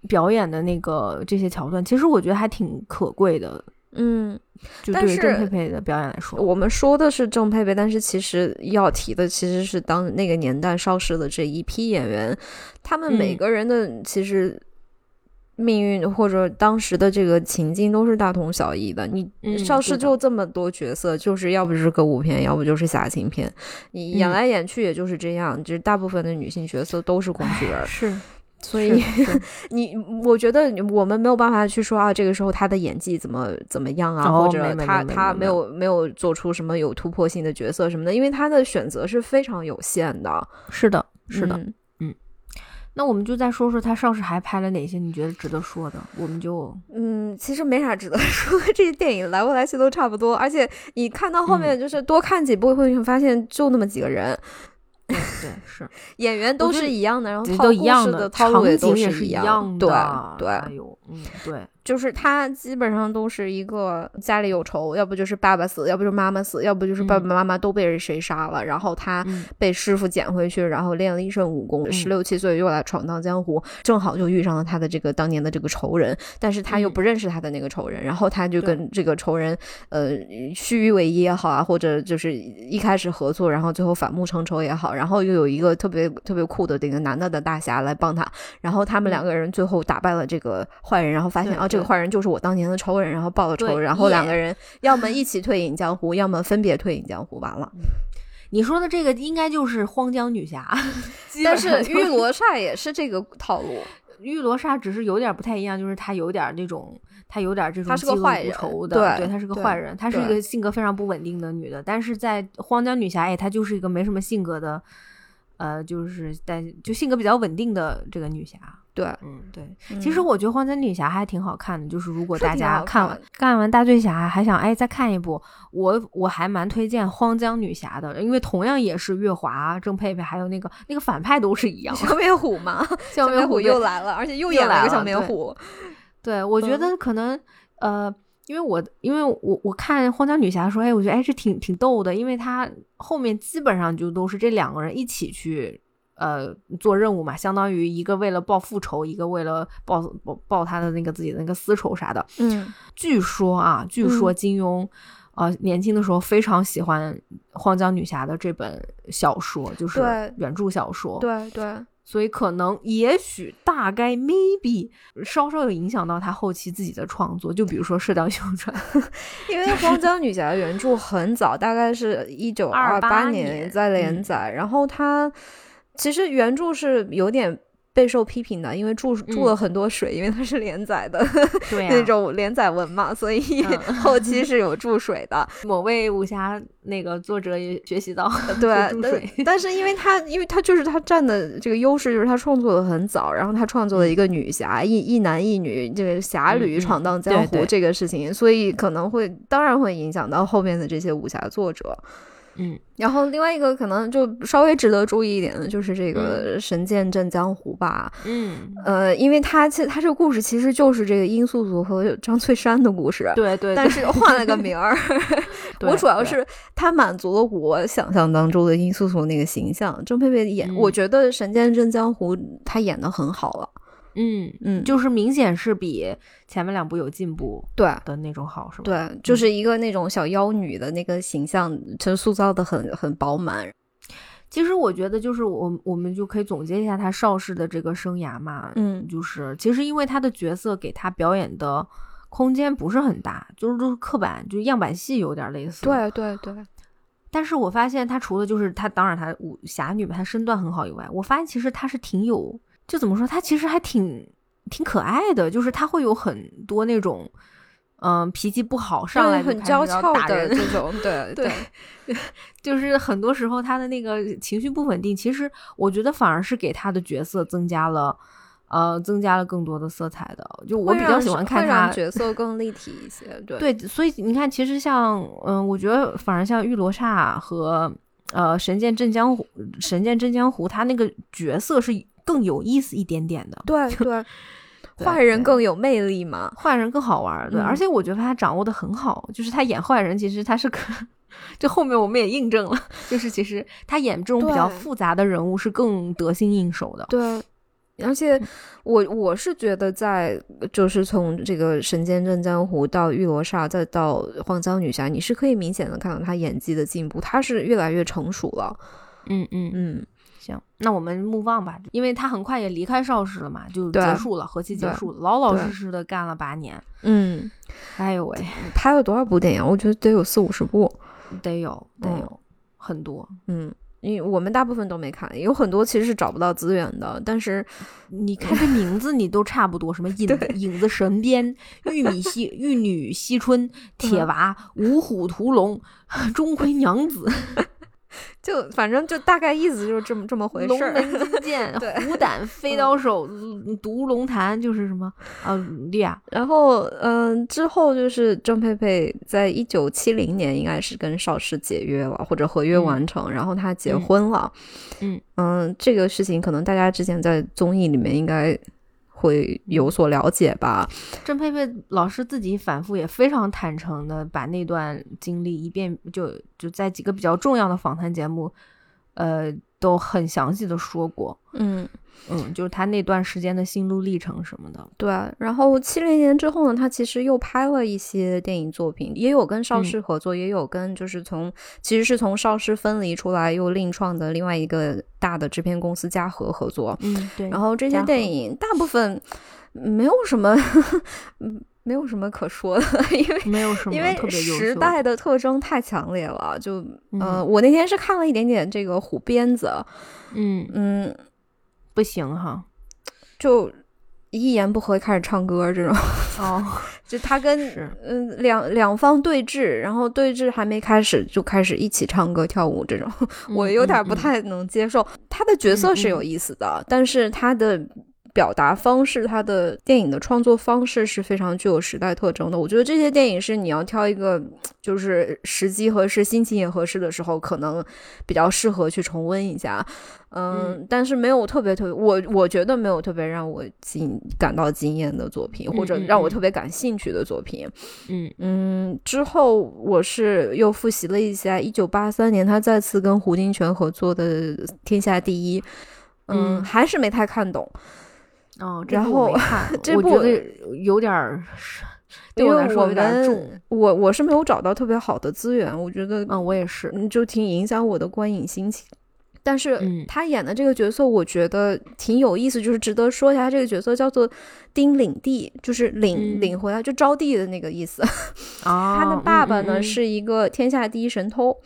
表演的那个这些桥段，其实我觉得还挺可贵的。嗯，就对但是郑佩佩的表演来说，我们说的是郑佩佩，但是其实要提的其实是当那个年代邵氏的这一批演员，他们每嗯个人的其实命运或者当时的这个情境都是大同小异的。你嗯邵氏就这么多角色，就是要不就是歌舞片，要不就是侠情片，你演嗯来演去也就是这样，就是大部分的女性角色都是工具人，是，所以 你我觉得我们没有办法去说啊，这个时候他的演技怎么怎么样啊，哦或者没没他他没有有没有做出什么有突破性的角色什么的，因为他的选择是非常有限的。是的，是的。嗯那我们就再说说他上市还拍了哪些你觉得值得说的，我们就嗯，其实没啥值得说，这些电影来回来去都差不多，而且你看到后嗯面就是多看几部会发现就那么几个人，对对是，演员都是一样的，然后套故都一样事的套路场也都是一样对的。对，哎呦，嗯，对，就是他基本上都是一个家里有仇，要不就是爸爸死，要不就是妈妈死，要不就是爸爸嗯。妈妈都被谁杀了，然后他嗯。被师傅捡回去，然后练了一身武功，嗯。十六七岁又来闯荡江湖，正好就遇上了他的这个当年的这个仇人，但是他又嗯。不认识他的那个仇人，然后他就跟这个仇人呃虚与委蛇也好啊，或者就是一开始合作，然后最后反目成仇也好，然后又有一个特别特别酷的这个男的的大侠来帮他，然后他们嗯。两个人最后打败了这个坏人，然后发现对啊，这个坏人就是我当年的仇人，然后报了仇，然后两个人要么一起退隐江湖，要么分别退隐江湖，完了。你说的这个应该就是荒江女侠，但是玉罗刹也是这个套路，玉罗刹只是有点不太一样，就是她有点那种，她有点这种她是个嫉恶坏人如仇的，对她是个坏人，她是一个性格非常不稳定的女的。但是在荒江女侠，哎，她就是一个没什么性格的，呃，就是但就性格比较稳定的这个女侠。对，嗯，对。嗯其实我觉得《荒江女侠》还挺好看的，就是如果大家看完看看完《大醉侠》还想哎再看一部，我我还蛮推荐《荒江女侠》的，因为同样也是月华、郑佩佩，还有那个那个反派都是一样的。笑面虎嘛，小面虎又来了，而且又又演了一个笑来了对面虎。对，我觉嗯得可能、呃，因为我因为我我看《荒江女侠》的时候，哎，我觉得哎这挺挺逗的，因为她后面基本上就都是这两个人一起去呃做任务嘛，相当于一个为了报复仇，一个为了报报报他的那个自己的那个私仇啥的。嗯据说啊，据说嗯金庸。呃，年轻的时候非常喜欢《荒江女侠》的这本小说，就是原著小说。对对，所以可能也许大概 maybe 稍稍有影响到他后期自己的创作，就比如说《射雕英雄传》因为《荒江女侠》的原著很早，大概是一九二28年年在连嗯载，然后它其实原著是有点。备受批评的，因为注注了很多水，因为它是连载的 那种连载文嘛，所以嗯 后期是有注水的。某位武侠那个作者也学习到对注但水，但是因为他，因为他就是他占的这个优势，就是他创作的很早，然后他创作了一个女侠，一一男一女这个侠侣闯荡江湖这个事情，所以可能会当然会影响到后面的这些武侠作者。嗯然后另外一个可能就稍微值得注意一点的，就是这个《神剑镇江湖》吧。嗯，呃，因为他其实他这个故事其实就是这个殷素素和张翠山的故事，对对，但是换了个名儿。对我主要是他满足了我想象当中的殷素素那个形象。郑佩佩演，嗯我觉得《神剑镇江湖》她演的很好了。嗯，嗯，就是明显是比前面两部有进步对。的那种好，是吧？对，就是一个那种小妖女的那个形象，就塑造的很很饱满。其实我觉得，就是我我们就可以总结一下他邵氏的这个生涯嘛，嗯就是其实因为他的角色给他表演的空间不是很大，就是就是刻板，就样板戏有点类似。，对对对，但是我发现他除了就是他，当然他武侠女嘛，她身段很好以外，我发现其实他是挺有，就怎么说，他其实还挺挺可爱的，就是他会有很多那种。嗯，脾气不好，上来很娇俏的这种，对对，就是很多时候他的那个情绪不稳定，其实我觉得反而是给他的角色增加了，呃，增加了更多的色彩的。就我比较喜欢看他角色更立 体一些。对对，所以你看，其实像嗯、我觉得反而像玉罗刹和呃神剑震江湖，神剑震江湖，他那个角色是更有意思一点点的。对 对，坏人更有魅力嘛。坏人更好玩儿，对，嗯而且我觉得他掌握的很好，就是他演坏人，其实他是可，就后面我们也印证了，就是其实他演这种比较复杂的人物是更得心应手的。对，而且我我是觉得，在就是从这个《神剑镇江湖》到《玉罗刹》，再到《荒江女侠》，你是可以明显的看到他演技的进步，他是越来越成熟了。嗯嗯嗯，行，那我们目望吧，因为他很快也离开邵氏了嘛，就结束了，和期结束了，老老实实的干了八年。嗯，哎呦喂，拍了多少部电影？我觉得得有四五十部，得有，得有很多。嗯。因为我们大部分都没看，有很多其实是找不到资源的。但是你看这名字，你都差不多，什么影 影子神鞭、玉米西玉女西春、铁娃、五虎屠龙、钟馗娘子。就反正就大概意思就是这么这么回事儿。龙门金剑、虎胆、飞刀手、独龙潭，就是什么啊？对呀。然后嗯，之后就是郑佩佩在一九七零年应该是跟邵氏解约了，或者合约完成，然后她结婚了。嗯嗯，这个事情可能大家之前在综艺里面应该。会有所了解吧？郑佩佩老师自己反复也非常坦诚的把那段经历一遍就就在几个比较重要的访谈节目，呃，都很详细的说过。嗯。嗯，就是他那段时间的心路历程什么的。对，然后七零年之后呢，他其实又拍了一些电影作品，也有跟邵氏合作，也有跟就是从其实是从邵氏分离出来又另创的另外一个大的制片公司嘉禾合作。嗯，对。然后这些电影大部分没有什么，没有什么可说的，因为没有什么，因为时代的特征太强烈了。就嗯，我那天是看了一点点这个虎鞭子，嗯嗯。不行哈，就一言不合开始唱歌这种哦，就他跟嗯两两方对峙，然后对峙还没开始就开始一起唱歌跳舞这种，我有点不太能接受。他的角色是有意思的，但是他的。表达方式，他的电影的创作方式是非常具有时代特征的。我觉得这些电影是你要挑一个，就是时机合适、心情也合适的时候，可能比较适合去重温一下。嗯，但是没有特别特别，我我觉得没有特别让我惊感到惊艳的作品，或者让我特别感兴趣的作品。嗯嗯，之后我是又复习了一下一九八三年他再次跟胡金铨合作的《天下第一》，嗯，还是没太看懂。哦，然后 这部有点儿，因为我们我我是没有找到特别好的资源，我觉得嗯，我也是，就挺影响我的观影心情。但是他演的这个角色，我觉得挺有意思，就是值得说一下。这个角色叫做丁领地，就是领领回来就招娣的那个意思。他的爸爸呢是一个天下第一神偷。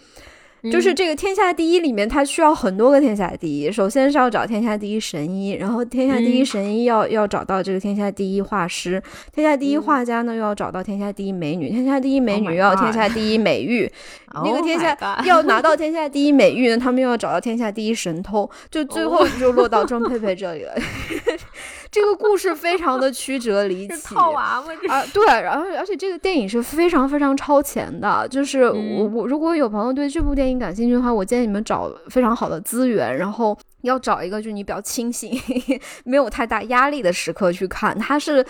就是这个天下第一里面，它需要很多个天下第一。首先是要找天下第一神医，然后天下第一神医要要找到这个天下第一画师，天下第一画家呢又要找到天下第一美女，天下第一美女又要天下第一美玉。那个天下要拿到天下第一美誉呢，他们又要找到天下第一神偷，就最后就落到郑佩佩这里了。这个故事非常的曲折离奇，套娃娃啊，对，然后而且这个电影是非常非常超前的，就是我我如果有朋友对这部电影感兴趣的话，我建议你们找非常好的资源，然后要找一个就是你比较清醒、没有太大压力的时刻去看，它是，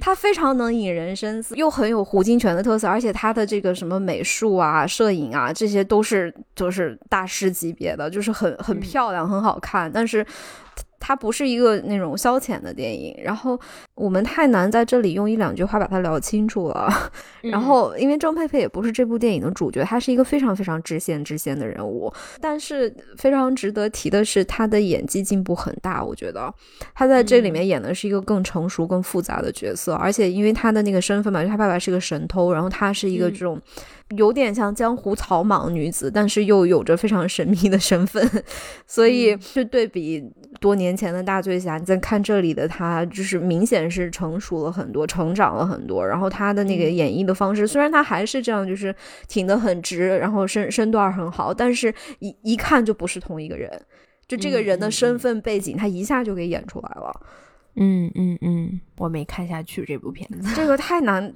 它非常能引人深思，又很有胡金铨的特色，而且它的这个什么美术啊、摄影啊，这些都是就是大师级别的，就是很很漂亮、很好看，但是。它不是一个那种消遣的电影，然后我们太难在这里用一两句话把它聊清楚了。然后，因为郑佩佩也不是这部电影的主角，她是一个非常非常支线支线的人物。但是非常值得提的是，她的演技进步很大。我觉得她在这里面演的是一个更成熟、更复杂的角色，而且因为她的那个身份嘛，就她爸爸是个神偷，然后她是一个这种。有点像江湖草莽女子，但是又有着非常神秘的身份，所以就对比多年前的大醉侠，你再看这里的她，就是明显是成熟了很多，成长了很多。然后她的那个演绎的方式，虽然她还是这样，就是挺得很直，然后身身段很好，但是一一看就不是同一个人，就这个人的身份背景，他一下就给演出来了。嗯嗯嗯，我没看下去这部片子，这个太难。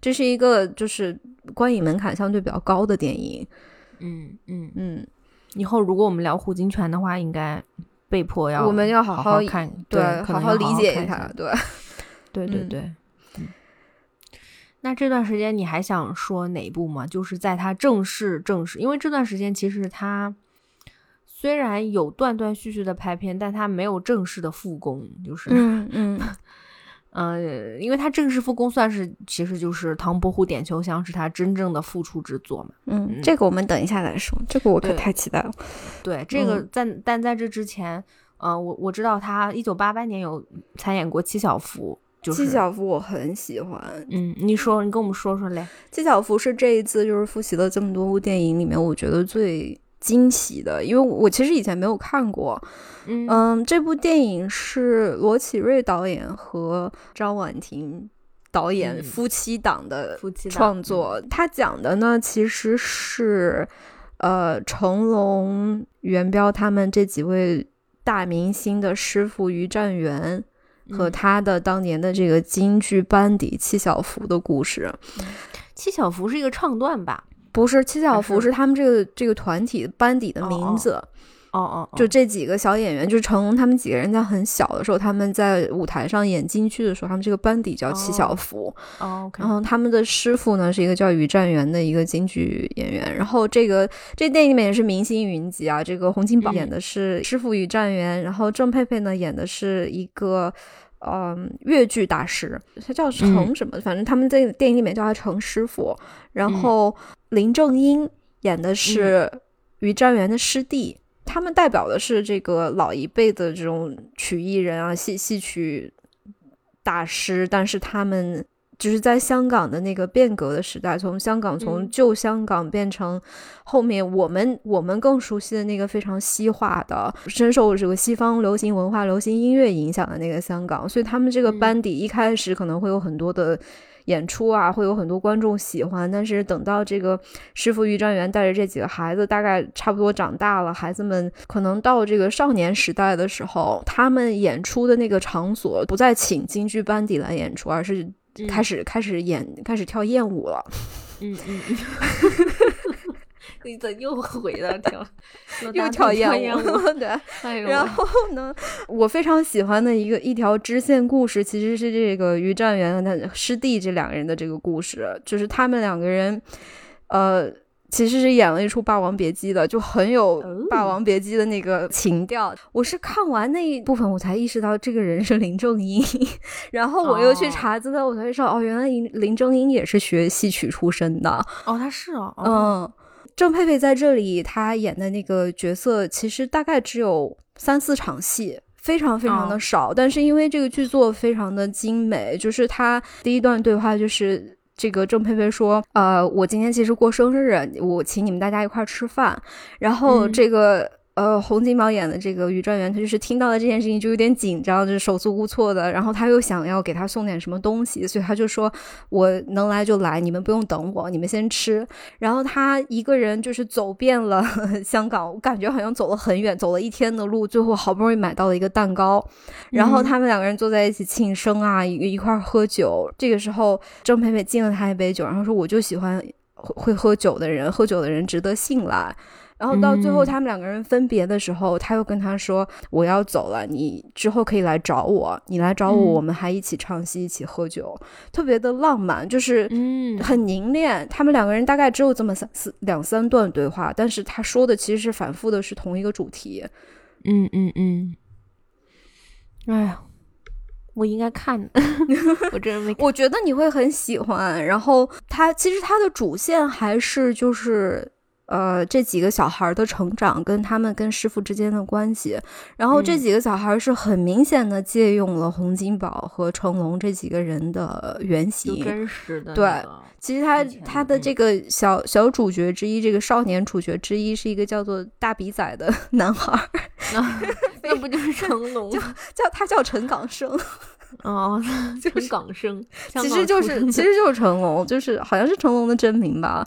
这是一个就是观影门槛相对比较高的电影，嗯嗯嗯。以后如果我们聊胡金铨的话，应该被迫要我们要好好看，对，好好理解一下，对，对对对。那这段时间你还想说哪部吗？就是在他正式正式，因为这段时间其实他。虽然有断断续续的拍片，但他没有正式的复工，就是嗯嗯嗯，因为他正式复工算是其实就是《唐伯虎点秋香》是他真正的复出之作嘛。嗯，这个我们等一下再说，这个我可太期待了。对，这个嗯在但在这之前，呃，我我知道他一九八八年有参演过《七小福》，就是七小福我很喜欢，嗯，你说你跟我们说说嘞。七小福是这一次就是复习了这么多部电影里面，我觉得最惊喜的，因为我其实以前没有看过。嗯嗯，这部电影是罗启瑞导演和张婉婷导演嗯夫妻档的创作。他讲的呢，其实是呃成龙、元彪他们这几位大明星的师傅于占元。和嗯他的当年的这个京剧班底戚小福的故事，七小福是一个唱段吧？不是七小福是是他们这个这个团体班底的名字。哦哦，哦就这几个小演员，就是成龙他们几个人在很小的时候，他们在舞台上演京剧的时候，他们这个班底叫七小福。哦然后他们的师傅呢是一个叫于占元的一个京剧演员。然后这个这电影里面也是明星云集啊，这个洪金宝嗯演的是师傅于占元，然后郑佩佩呢演的是一个。嗯，越剧大师，他叫程什么？反正他们在电影里面叫他程师傅。然后林正英演的是于占元的师弟，他们代表的是这个老一辈的这种曲艺人啊，戏戏曲大师，但是他们就是在香港的那个变革的时代，从香港从嗯旧香港变成后面我们我们更熟悉的那个非常西化的、深受这个西方流行文化、流行音乐影响的那个香港，所以他们这个嗯班底一开始可能会有很多的。演出啊，会有很多观众喜欢，但是等到这个师傅于占元带着这几个孩子，大概差不多长大了，孩子们可能到这个少年时代的时候，他们演出的那个场所不再请京剧班底来演出，而是开始、开始演开始跳艳舞了。嗯嗯嗯，你 怎么又回了跳？又跳艳舞了，对。哎，然后呢，我非常喜欢的一个一条支线故事，其实是这个于占元和他师弟这两个人的这个故事，就是他们两个人，呃。其实是演了一出《霸王别姬》的，就很有哦《霸王别姬》的那个情调。我是看完那一部分，我才意识到这个人是林正英，然后我又去哦查资料，我才知道哦，原来林林正英也是学戏曲出身的。哦，他是哦，哦嗯，郑佩佩在这里她演的那个角色，其实大概只有三四场戏。非常非常的哦少，但是因为这个剧作非常的精美，就是他第一段对话就是这个郑佩佩说，呃，我今天其实过生日，我请你们大家一块儿吃饭，然后嗯这个。呃，洪金宝演的这个于专员，他就是听到了这件事情就有点紧张，就是手足无措的。然后他又想要给他送点什么东西，所以他就说：“我能来就来，你们不用等我，你们先吃。”然后他一个人就是走遍了 香港，我感觉好像走了很远，走了一天的路，最后好不容易买到了一个蛋糕。然后他们两个人坐在一起庆生啊，一一块儿喝酒。这个时候，郑佩佩敬了他一杯酒，然后说：“我就喜欢会会喝酒的人，喝酒的人值得信赖。”然后到最后嗯他们两个人分别的时候，他又跟他说：“我要走了，你之后可以来找我，你来找我，嗯我们还一起唱戏，一起喝酒，特别的浪漫，就是嗯很凝练。他们两个人大概只有这么三四两三段对话，但是他说的其实是反复的是同一个主题。嗯嗯嗯，哎呀，我应该看，我真的没看。我觉得你会很喜欢。然后他其实他的主线还是就是。呃，这几个小孩的成长跟他们跟师傅之间的关系，然后这嗯几个小孩是很明显的借用了洪金宝和成龙这几个人的原型，真实的对那个其实他他的嗯这个小小主角之一，这个少年主角之一是一个叫做大鼻仔的 男孩儿，那那不就是成 龙吗？叫他叫陈港生，哦，陈港生，其实就是其实就是成龙，就是好像是成龙的真名吧。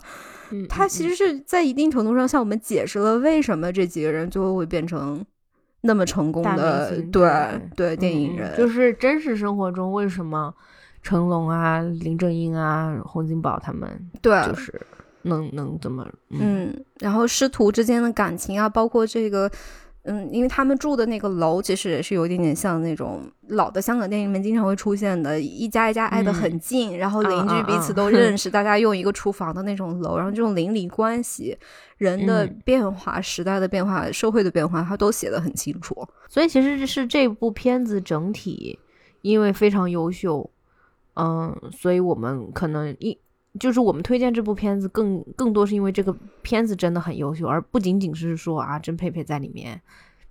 嗯他其实是在一定程度上向我们解释了为什么这几个人最后会变成那么成功的对对对电影人，嗯就是真实生活中为什么成龙啊、林正英啊、洪金宝他们对。就是能能这么嗯，然后师徒之间的感情啊，包括这个嗯，因为他们住的那个楼其实也是有一点点像那种老的香港电影里面经常会出现的，一家一家挨得很近，然后邻居彼此都认识，大家用一个厨房的那种楼，然后这种邻里关系、人的变化、时代的变化、社会的变化，他都写得很清楚。所以其实是这部片子整体因为非常优秀，嗯，所以我们可能一。就是我们推荐这部片子，更更多是因为这个片子真的很优秀，而不仅仅是说啊，甄佩佩在里面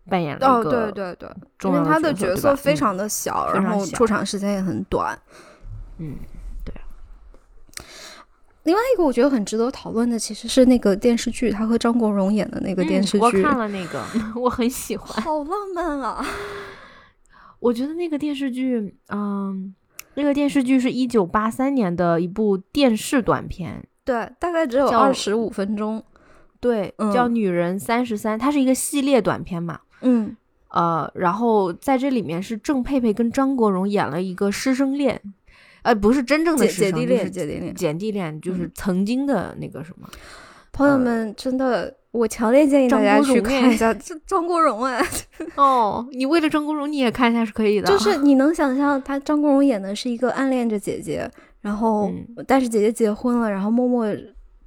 扮演了一个对对对，因为她的角色非常的小，然后出场时间也很短。嗯，对。另外一个我觉得很值得讨论的，其实是那个电视剧，他和张国荣演的那个电视剧，我看了那个，我很喜欢，好浪漫啊！我觉得那个电视剧，嗯。那个电视剧是一九八三年的一部电视短片，对，大概只有二十五分钟，对，叫《女人三十三》，它是一个系列短片嘛，嗯，呃，然后在这里面是郑佩佩跟张国荣演了一个师生恋，呃，不是真正的姐弟恋，姐弟恋，姐弟恋，就是曾经的那个什么，朋友们，真的。我强烈建议大家去看一下张张国荣哎，哦，你为了张国荣你也看一下是可以的。就是你能想象他张国荣演的是一个暗恋着姐姐，然后但是姐姐结婚了，然后默默。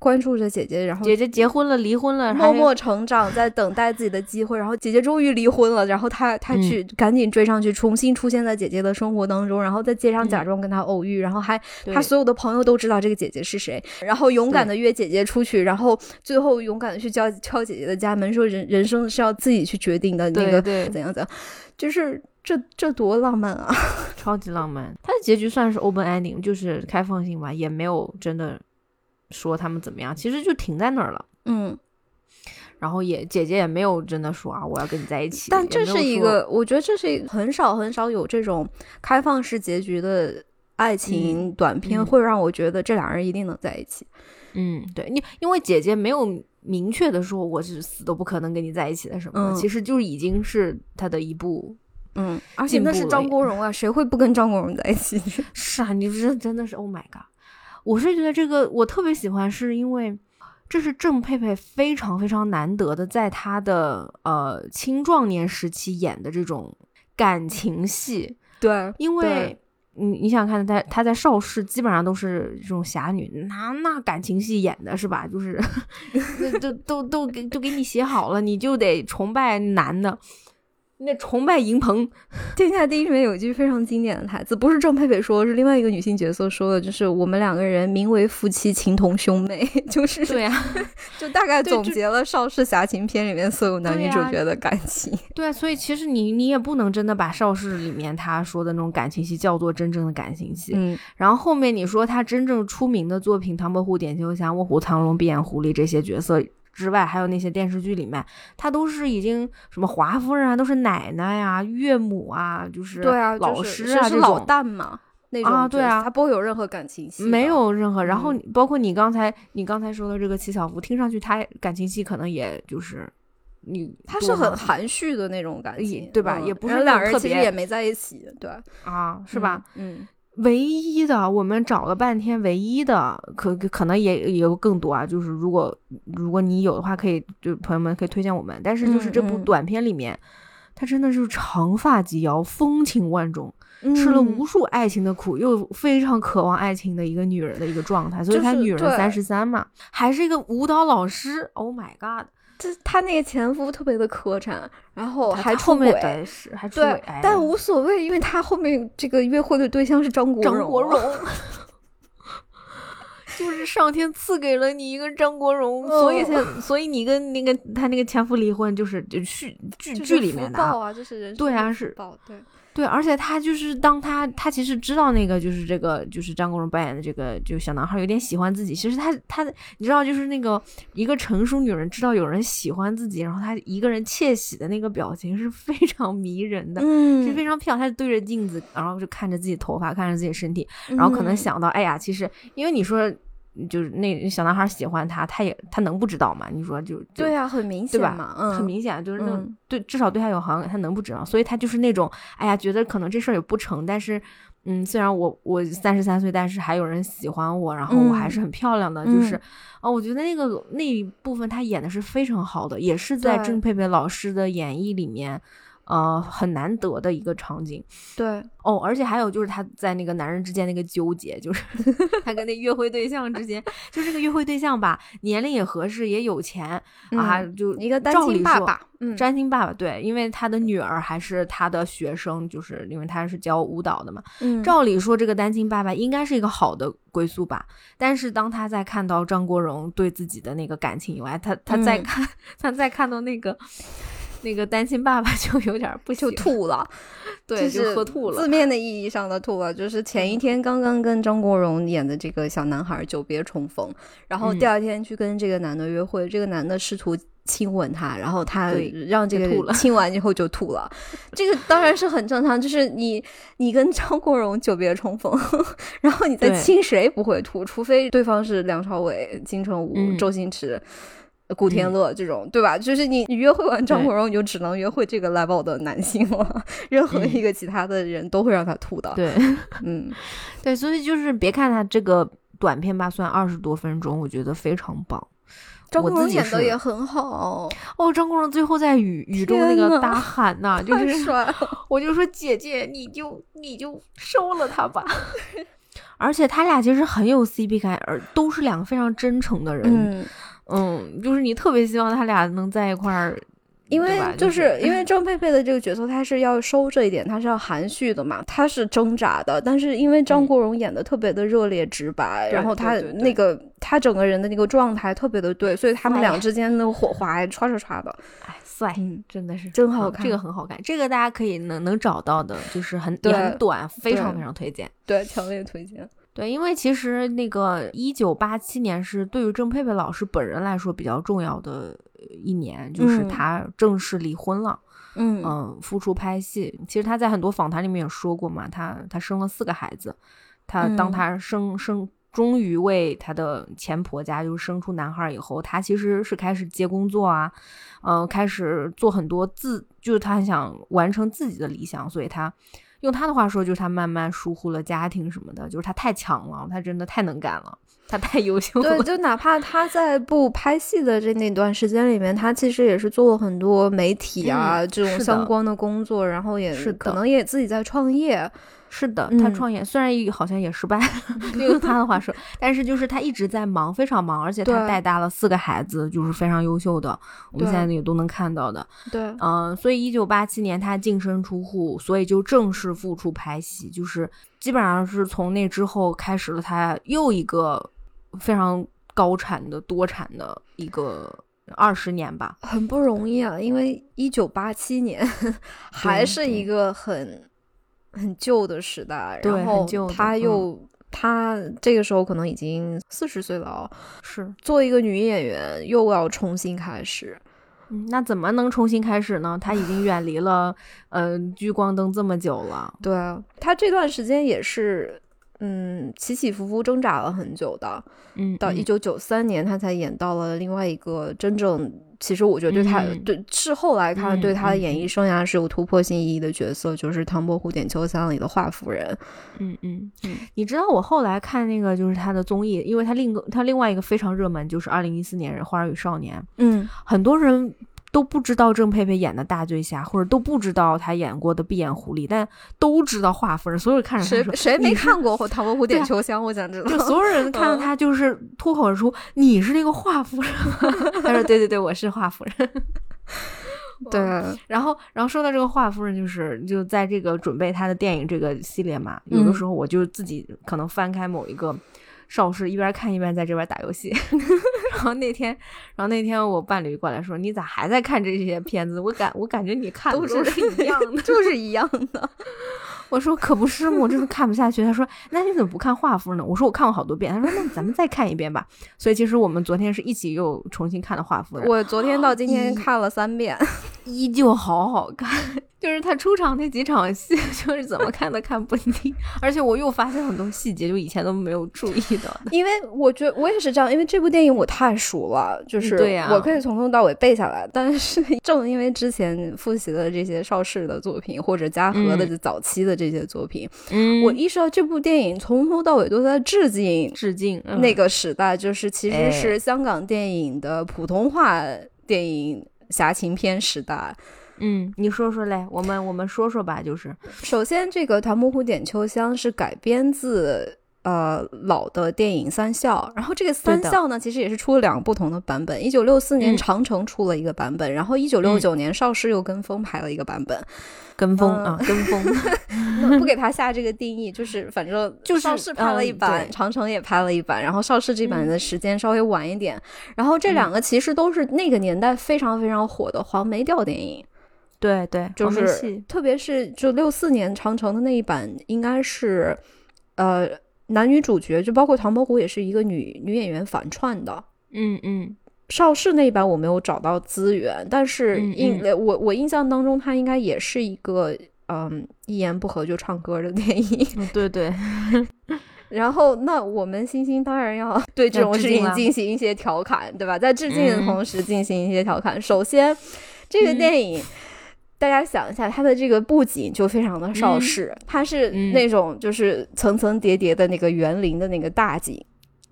关注着姐姐，然后姐姐结婚了，离婚了，默默成长，在等待自己的机会。然后姐姐终于离婚了，然后他他去赶紧追上去，重新出现在姐姐的生活当中，然后在街上假装跟她偶遇，然后还他所有的朋友都知道这个姐姐是谁，然后勇敢的约姐姐出去，然后最后勇敢的去敲敲姐姐的家门，说人人生是要自己去决定的，那个怎样怎样，就是这这多浪漫啊，超级浪漫。他的结局算是 open ending，就是开放性吧，也没有真的。说他们怎么样，其实就停在那儿了。嗯，然后也姐姐也没有真的说啊，我要跟你在一起。但这是一个，我觉得这是很少很少有这种开放式结局的爱情短片，会让我觉得这俩人一定能在一起。嗯，对你，因为姐姐没有明确的说我是死都不可能跟你在一起的什么的，其实就已经是他的一步。嗯，而且那是张国荣啊，谁会不跟张国荣在一起？是啊，你这真的是 Oh my God。我是觉得这个我特别喜欢，是因为这是郑佩佩非常非常难得的，在她的呃青壮年时期演的这种感情戏。对，因为你你想看她她在邵氏基本上都是这种侠女，那那感情戏演的是吧？就是 都都都给都给你写好了，你就得崇拜男的。那崇拜银鹏，《天下第一》里面有一句非常经典的台词，不是郑佩佩说，是另外一个女性角色说的，就是我们两个人名为夫妻，情同兄妹，就是对呀，就大概总结了邵氏侠情片里面所有男女主角的感情。对啊，所以其实你你也不能真的把邵氏里面他说的那种感情戏叫做真正的感情戏。嗯，然后后面你说他真正出名的作品《唐伯虎点秋香》《卧虎藏龙》《闭眼狐狸》这些角色。之外，还有那些电视剧里面，他都是已经什么华夫人啊，都是奶奶呀、岳母啊，就是对啊，老师啊这种老旦嘛那种啊，对啊，他不会有任何感情戏，没有任何。然后包括你刚才你刚才说的这个七小福，听上去他感情戏可能也就是你他是很含蓄的那种感情，对吧？也不是两人其实也没在一起，对啊，是吧？嗯。唯一的，我们找了半天，唯一的可可能也也有更多啊。就是如果如果你有的话，可以就朋友们可以推荐我们。但是就是这部短片里面，她真的是长发及腰，风情万种，吃了无数爱情的苦，又非常渴望爱情的一个女人的一个状态。所以她女人三十三嘛，还是一个舞蹈老师。Oh my god！就他那个前夫特别的磕碜，然后还出轨，还。对，但无所谓，因为他后面这个约会的对象是张国荣，张国荣，就是上天赐给了你一个张国荣，所以才，所以你跟那个他那个前夫离婚，就是就剧剧剧里面的啊，就是人对啊是对。对，而且他就是当他他其实知道那个就是这个就是张国荣扮演的这个就小男孩有点喜欢自己，其实他他你知道就是那个一个成熟女人知道有人喜欢自己，然后她一个人窃喜的那个表情是非常迷人的，嗯，是非常漂亮。她对着镜子，然后就看着自己头发，看着自己身体，然后可能想到，哎呀，其实因为你说就是那小男孩喜欢他，他也他能不知道吗？你说就对呀，很明显嘛，嗯，很明显就是那种对，至少对他有好感，他能不知道？所以他就是那种，哎呀，觉得可能这事儿也不成，但是，嗯，虽然我我三十三岁，但是还有人喜欢我，然后我还是很漂亮的，就是，哦，我觉得那个那一部分他演的是非常好的，也是在郑佩佩老师的演绎里面。呃，很难得的一个场景，对。哦，而且还有就是他在那个男人之间那个纠结，就是 他跟那约会对象之间，就这个约会对象吧，年龄也合适，也有钱啊，就一个单亲爸爸，嗯，单亲爸爸，对，因为他的女儿还是他的学生，就是因为他是教舞蹈的嘛，嗯，照理说这个单亲爸爸应该是一个好的归宿吧，但是当他在看到张国荣对自己的那个感情以外，他他在看 他在看到那个。那个单亲爸爸 就有点不就吐了，对，就喝吐了。字面的意义上的吐了，就是前一天刚刚跟张国荣演的这个小男孩久别重逢，然后第二天去跟这个男的约会，这个男的试图亲吻他，然后他让这个亲完以后就吐了。这个当然是很正常，就是你你跟张国荣久别重逢，然后你再亲谁不会吐？除非对方是梁朝伟、金城武、周星驰。古天乐这种，对吧？就是你，你约会完张国荣，你就只能约会这个 level 的男性了。任何一个其他的人都会让他吐的。对，嗯，对，所以就是别看他这个短片吧，算二十多分钟，我觉得非常棒。张国荣演的也很好哦。张国荣最后在雨雨中那个大喊呐，就是帅。我就说姐姐，你就你就收了他吧。而且他俩其实很有 CP 感，而都是两个非常真诚的人。嗯，就是你特别希望他俩能在一块儿，因为就是因为张佩佩的这个角色，他是要收这一点，他是要含蓄的嘛，他是挣扎的。但是因为张国荣演的特别的热烈直白，然后他那个他整个人的那个状态特别的对，所以他们俩之间的火花还唰唰唰的，哎，帅，真的是真好看，这个很好看，这个大家可以能能找到的，就是很也很短，非常非常推荐，对，强烈推荐。对，因为其实那个一九八七年是对于郑佩佩老师本人来说比较重要的一年，就是她正式离婚了，嗯嗯，复出拍戏。其实她在很多访谈里面也说过嘛，她她生了四个孩子，她当她生生终于为她的前婆家就是生出男孩以后，她其实是开始接工作啊，嗯，开始做很多自，就是她很想完成自己的理想，所以她。用他的话说，就是他慢慢疏忽了家庭什么的，就是他太强了，他真的太能干了，他太优秀了。对，就哪怕他 在不拍戏的这那段时间里面，他其实也是做了很多媒体啊这种相关的工作，然后也是可能也自己在创业。是的，他创业虽然好像也失败，用他的话说，但是就是他一直在忙，非常忙，而且他带大了四个孩子，就是非常优秀的，我们现在也都能看到的。对，嗯，所以一九八七年他净身出户，所以就正式复出拍戏，就是基本上是从那之后开始了他又一个非常高产的多产的一个二十年吧，很不容易啊，因为一九八七年 还是一个很。很旧的时代，然后他又他这个时候可能已经四十岁了哦，是。做一个女演员又要重新开始，嗯，那怎么能重新开始呢？他已经远离了呃聚光灯这么久了，对啊，他这段时间也是嗯起起伏伏挣扎了很久的，嗯，到一九九三年他才演到了另外一个真正。其实我觉得对他对事后来看，对他的演艺生涯是有突破性意义的角色，就是《唐伯虎点秋香》里的华夫人。嗯嗯嗯，你知道我后来看那个就是他的综艺，因为他另个他另外一个非常热门就是二零一四年《花儿与少年》。嗯，很多人。都不知道郑佩佩演的大醉侠，或者都不知道她演过的闭眼狐狸，但都知道华夫人。所有人看着谁谁没看过《唐伯虎点秋香》？我想知道。就所有人 看到她，就是脱口而出：“你是那个华夫人。”他说：“对对对，我是华夫人。”对。然后，然后说到这个华夫人，就是就在这个准备她的电影这个系列嘛，有的时候我就自己可能翻开某一个。邵氏一边看一边在这边打游戏，然后那天，然后那天我伴侣过来说：“你咋还在看这些片子？我感我感觉你看都是一样的，就是一样的。” 我说：“可不是嘛，我真的看不下去。”他说：“那你怎么不看画幅呢？”我说：“我看过好多遍。”他说：“那咱们再看一遍吧。”所以其实我们昨天是一起又重新看了画幅。我昨天到今天看了三遍。依旧好好看。就是他出场那几场戏，就是怎么看都看不腻，而且我又发现很多细节，就以前都没有注意到的。因为我觉得我也是这样，因为这部电影我太熟了，就是我可以从头到尾背下来。但是正因为之前复习的这些邵氏的作品，或者嘉禾的早期的这些作品，嗯，我意识到这部电影从头到尾都在致敬致敬那个时代，就是其实是香港电影的普通话电影侠情片时代。嗯，你说说嘞，我们我们说说吧。就是首先，这个《唐伯虎点秋香》是改编自呃老的电影《三笑》，然后这个《三笑》呢，其实也是出了两个不同的版本。一九六四年长城出了一个版本，然后一九六九年邵氏又跟风拍了一个版本。跟风啊，跟风，不给他下这个定义，就是反正 就是邵氏拍了一版，长城也拍了一版，然后邵氏这版的时间稍微晚一点。然后这两个其实都是那个年代非常非常火的黄梅调电影。对对，就是特别是就六四年长城的那一版，应该是呃男女主角，就包括唐伯虎也是一个女女演员反串的。嗯嗯，邵氏那一版我没有找到资源，但是印我我印象当中，他应该也是一个嗯一言不合就唱歌的电影。对对，然后那我们星星当然要对这种事情进行一些调侃，对吧？在致敬的同时进行一些调侃。首先，这个电影。大家想一下，它的这个布景就非常的邵氏，它是那种就是层层叠叠的那个园林的那个大景。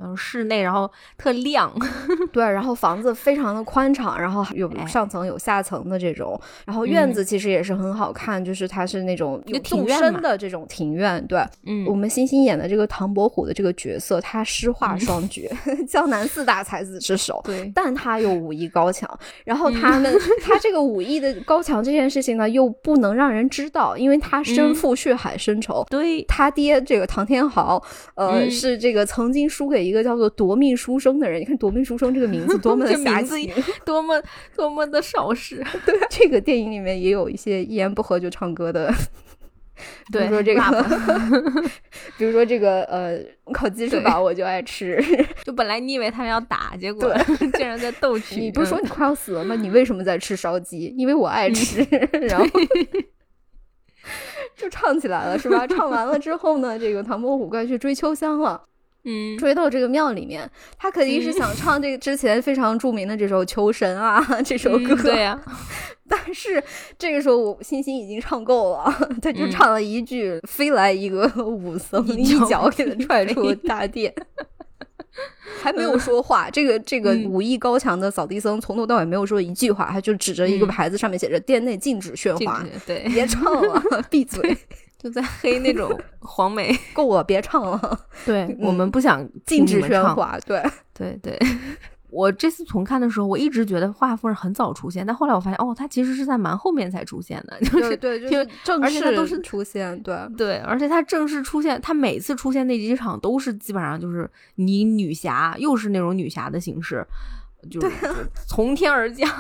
嗯，室内然后特亮，对，然后房子非常的宽敞，然后有上层有下层的这种，然后院子其实也是很好看，就是它是那种有纵深的这种庭院，对，嗯，我们欣欣演的这个唐伯虎的这个角色，他诗画双绝，江南四大才子之首，对，但他又武艺高强，然后他们他这个武艺的高强这件事情呢，又不能让人知道，因为他身负血海深仇，对。他爹这个唐天豪，呃，是这个曾经输给。一个叫做夺命书生的人，你看夺命书生这个名字 多么的侠气，多么多么的邵氏。对，这个电影里面也有一些一言不合就唱歌的，比如说这个，比如说这个呃，烤鸡翅膀我就爱吃。就本来你以为他们要打，结果竟然在斗鸡。你不是说你快要死了吗？你为什么在吃烧鸡？因为我爱吃。然后。就唱起来了，是吧？唱完了之后呢，这个唐伯虎该去追秋香了。嗯，追到这个庙里面，他肯定是想唱这个之前非常著名的这首《求神》啊，这首歌。对呀，但是这个时候我星星已经唱够了，他就唱了一句：“飞来一个武僧，一脚给他踹出大殿。”还没有说话。这个这个武艺高强的扫地僧从头到尾没有说一句话，他就指着一个牌子，上面写着“店内禁止喧哗”，对，别唱了，闭嘴。就在黑那种黄梅，够了，别唱了。对我们不想禁止喧哗。对 对对，我这次重看的时候，我一直觉得华夫人很早出现，但后来我发现，哦，她其实是在蛮后面才出现的。就是对，就正式都是出现。对对，而且她正式出现，她每次出现那几场都是基本上就是你女侠，又是那种女侠的形式，就是从天而降。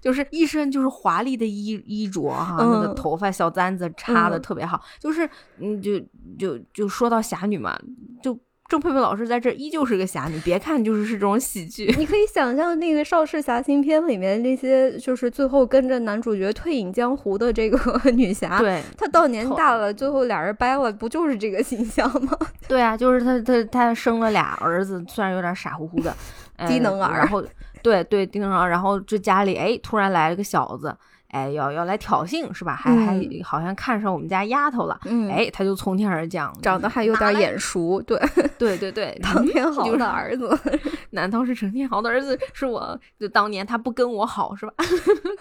就是一身就是华丽的衣衣着哈，那个头发小簪子插的特别好，就是嗯，就就就说到侠女嘛，就郑佩佩老师在这依旧是个侠女，别看就是是这种喜剧，你可以想象那个邵氏侠情片里面那些就是最后跟着男主角退隐江湖的这个 女侠，对，她到年大了，最后俩人掰了，不就是这个形象吗？对啊，就是她她她生了俩儿子，虽然有点傻乎乎的 低能儿，然后。对对，盯上，然后这家里哎，突然来了个小子，哎，要要来挑衅是吧？还还好像看上我们家丫头了，哎，他就从天而降，长得还有点眼熟，对对 对对，唐 天豪的儿子，难道是陈天豪的儿子？是我就当年他不跟我好是吧？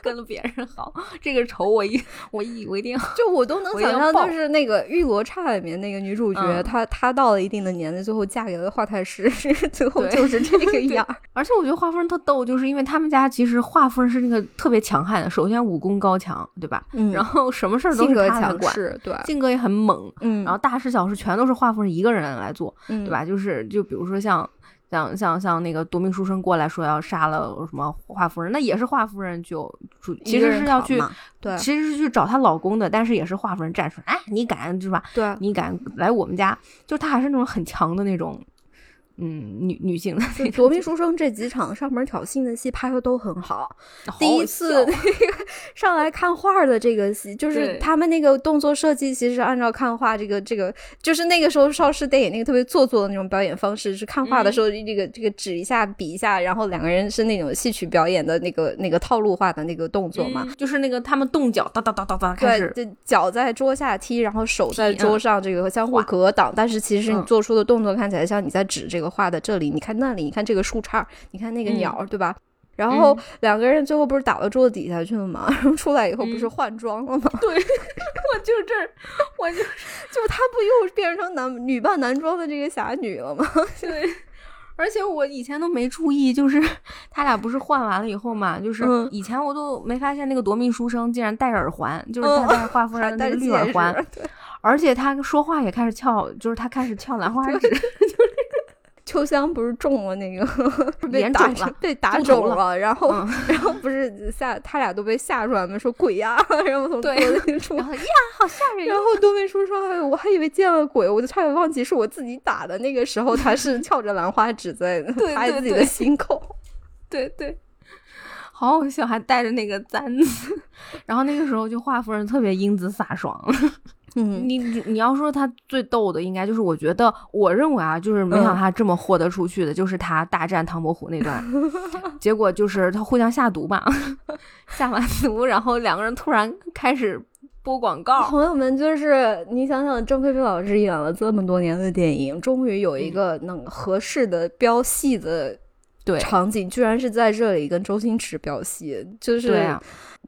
跟了别人好，这个仇我一我一我一定要，就我都能想象，就是那个《玉罗刹》里面那个女主角，她她到了一定的年龄，最后嫁给了华太师，最后就是这个样。而且我觉得画夫人特逗。就是因为他们家其实画夫人是那个特别强悍的，首先武功高强，对吧？嗯，然后什么事儿都是他管，对，性格也很猛，嗯，然后大事小事全都是华夫人一个人来做，对吧？就是就比如说像像像像那个夺命书生过来说要杀了什么华夫人，那也是华夫人就其实是要去对，其实是去找她老公的，但是也是华夫人站出来，哎，你敢是吧？对，你敢来我们家？就她还是那种很强的那种。嗯，女女性的《夺命书生》这几场上门挑衅的戏拍的都很好。第一次那个 上来看画的这个戏，就是他们那个动作设计，其实按照看画这个这个，就是那个时候邵氏电影那个特别做作的那种表演方式，是看画的时候这个这个指一下比一下，然后两个人是那种戏曲表演的那个那个套路化的那个动作嘛，就是那个他们动脚哒哒哒哒哒开始，对，脚在桌下踢，然后手在桌上这个相互格挡，但是其实你做出的动作看起来像你在指这个。画的这里，你看那里，你看这个树杈，你看那个鸟，对吧？然后两个人最后不是打到桌子底下去了吗？然后出来以后不是换装了吗？对，我就这儿，我就就他不又变成男女扮男装的这个侠女了吗？对，而且我以前都没注意，就是他俩不是换完了以后嘛，就是以前我都没发现那个夺命书生竟然戴耳环，就是他在画幅上的那个绿耳环，对，而且他说话也开始翘，就是他开始翘兰花指。秋香不是中了那个 被打了，被打肿了，然后 然后不是吓他俩都被吓出来吗？说鬼呀，然后从桌子里出，呀，好吓人。然后多梅叔说：“哎，我还以为见了鬼，我就差点忘记是我自己打的。那个时候他是翘着兰花指在拍自己的心口，对对，好好笑，还带着那个簪子。然后那个时候就华夫人特别英姿飒爽。”嗯，你你要说他最逗的，应该就是我觉得，我认为啊，就是没想到他这么豁得出去的，就是他大战唐伯虎那段，结果就是他互相下毒吧，下完毒，然后两个人突然开始播广告。朋友们，就是你想想，郑佩佩老师演了这么多年的电影，终于有一个能合适的标戏的对场景，居然是在这里跟周星驰飙戏，就是。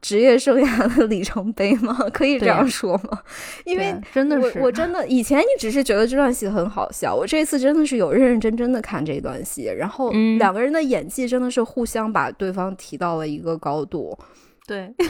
职业生涯的里程碑吗？可以这样说吗？因为真的是我，我真的以前你只是觉得这段戏很好笑，我这次真的是有认认真真的看这段戏，然后两个人的演技真的是互相把对方提到了一个高度。对。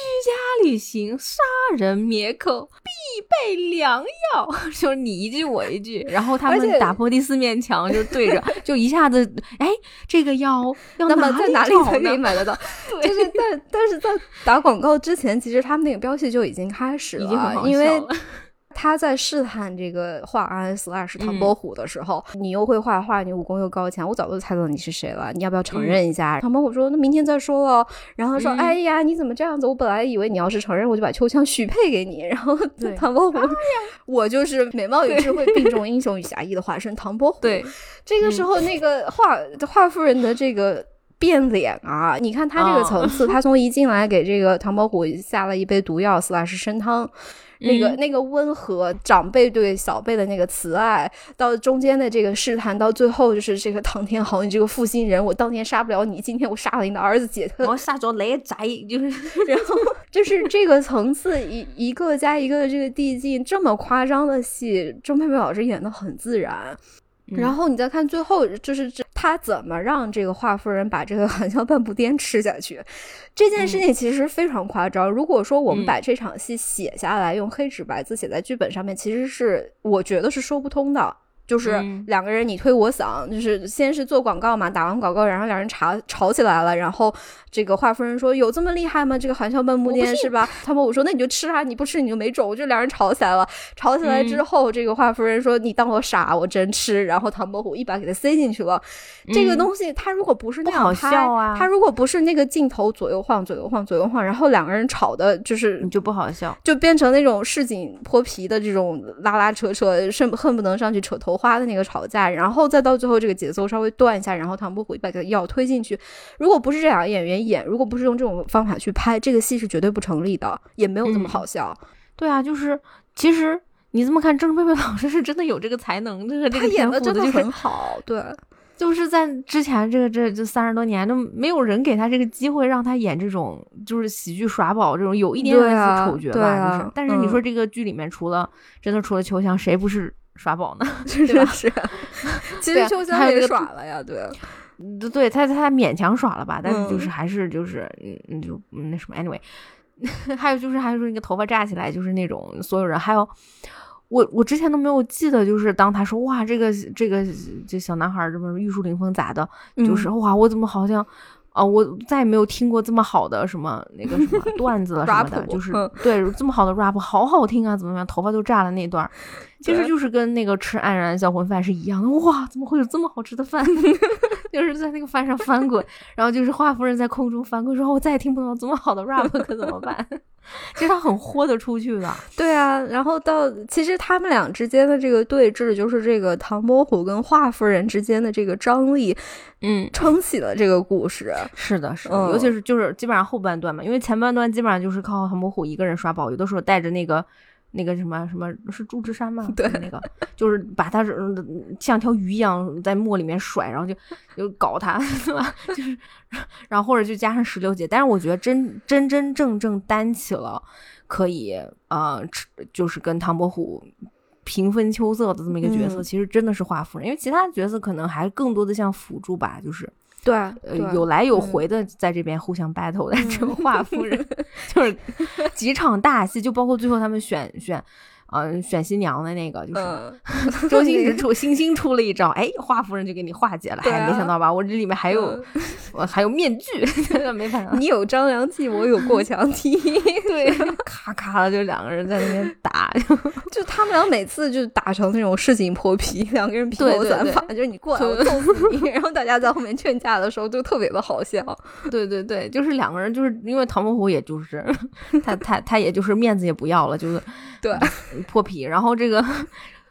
居家旅行，杀人灭口必备良药，就是你一句我一句，然后他们打破第四面墙，就对着，就一下子，哎，这个药要那么在哪里才可以买得到？就是但但是在打广告之前，其实他们那个标戏就已经开始了，因为。他在试探这个画安 slash 唐伯虎的时候，你又会画画，你武功又高强，我早就猜到你是谁了。你要不要承认一下？唐伯虎说：“那明天再说了。”然后说：“哎呀，你怎么这样子？我本来以为你要是承认，我就把秋香许配给你。”然后 唐伯虎，我就是美貌与智慧并重，英雄与侠义的化身唐伯虎。对，这个时候那个画画夫人的这个变脸啊，你看他这个层次，他从一进来给这个唐伯虎下了一杯毒药 slash 参汤。那个那个温和长辈对小辈的那个慈爱，到中间的这个试探，到最后就是这个唐天豪，你这个负心人，我当年杀不了你，今天我杀了你的儿子杰特，我 杀着雷宅，就是 然后 就是这个层次一一个加一个的这个递进，这么夸张的戏，钟佩佩老师演的很自然。然后你再看最后，就是这他怎么让这个华夫人把这个含笑半步癫吃下去，这件事情其实非常夸张。如果说我们把这场戏写下来，用黑纸白字写在剧本上面，其实是我觉得是说不通的。就是两个人你推我搡，就是先是做广告嘛，打完广告，然后两人吵吵起来了，然后这个华夫人说有这么厉害吗？这个含笑半步癫是吧？唐伯虎说那你就吃啊，你不吃你就没种。就两人吵起来了，吵起来之后，这个华夫人说你当我傻，我真吃。然后唐伯虎一把给他塞进去了。这个东西他如果不是那样拍，他如果不是那个镜头左右晃左右晃左右晃，然后两个人吵的就是你就不好笑，就变成那种市井泼皮的这种拉拉扯扯，甚恨不能上去扯头。花的那个吵架，然后再到最后这个节奏稍微断一下，然后唐伯虎把个药推进去。如果不是这两个演员演，如果不是用这种方法去拍，这个戏是绝对不成立的，也没有这么好笑。对啊，就是其实你这么看，郑佩佩老师是真的有这个才能，这个这个演的真的很好。对，就是在之前这个这这三十多年都没有人给他这个机会，让他演这种就是喜剧耍宝这种有一点点丑角吧。就是，但是你说这个剧里面除了真的除了秋香，谁不是？耍宝呢，是吧？是，其实秋香也耍了呀，对，对他他勉强耍了吧，但是就是还是就是嗯就那什么，anyway，还有就是还有说那个头发炸起来，就是那种所有人，还有我我之前都没有记得，就是当他说哇这个这个这小男孩这么玉树临风咋的，就是哇我怎么好像啊，我再也没有听过这么好的什么那个什么段子了什么的，就是对这么好的 rap，好好听啊，怎么样？头发都炸了那段，其实就是跟那个吃黯然销魂饭是一样的。哇，怎么会有这么好吃的饭？就是在那个饭上翻滚，然后就是华夫人在空中翻滚，说：“我再也听不到这么好的 rap，可怎么办？” 其实他很豁得出去的。对啊，然后到其实他们俩之间的这个对峙，就是这个唐伯虎跟华夫人之间的这个张力，嗯，撑起了这个故事。是的，是的，尤其是就是基本上后半段嘛，因为前半段基本上就是靠唐伯虎一个人刷宝，有的时候带着那个。那个什么什么是祝枝山吗？对，那个就是把他像条鱼一样在墨里面甩，然后就就搞他，对吧？就是，然后或者就加上石榴姐。但是我觉得真真真正正担起了可以呃，就是跟唐伯虎平分秋色的这么一个角色，其实真的是华夫人，因为其他角色可能还更多的像辅助吧，就是。对，呃，有来有回的在这边互相 battle 的这个 华夫人，就是几场大戏，就包括最后他们选选。嗯，选新娘的那个就是周星驰 出，星星出了一招，哎，华夫人就给你化解了。哎，没想到吧？我这里面还有，我还有面具，没想到 你有张良计，我有过墙梯。对，咔咔的就两个人在那边打，就他们俩每次就打成那种市井泼皮，两个人披头散发，就是你过来我揍死你，然后大家在后面劝架的时候都特别的好笑。对对对，就是两个人，就是因为唐伯虎也就是他他他也就是面子也不要了，就是对。破皮，然后这个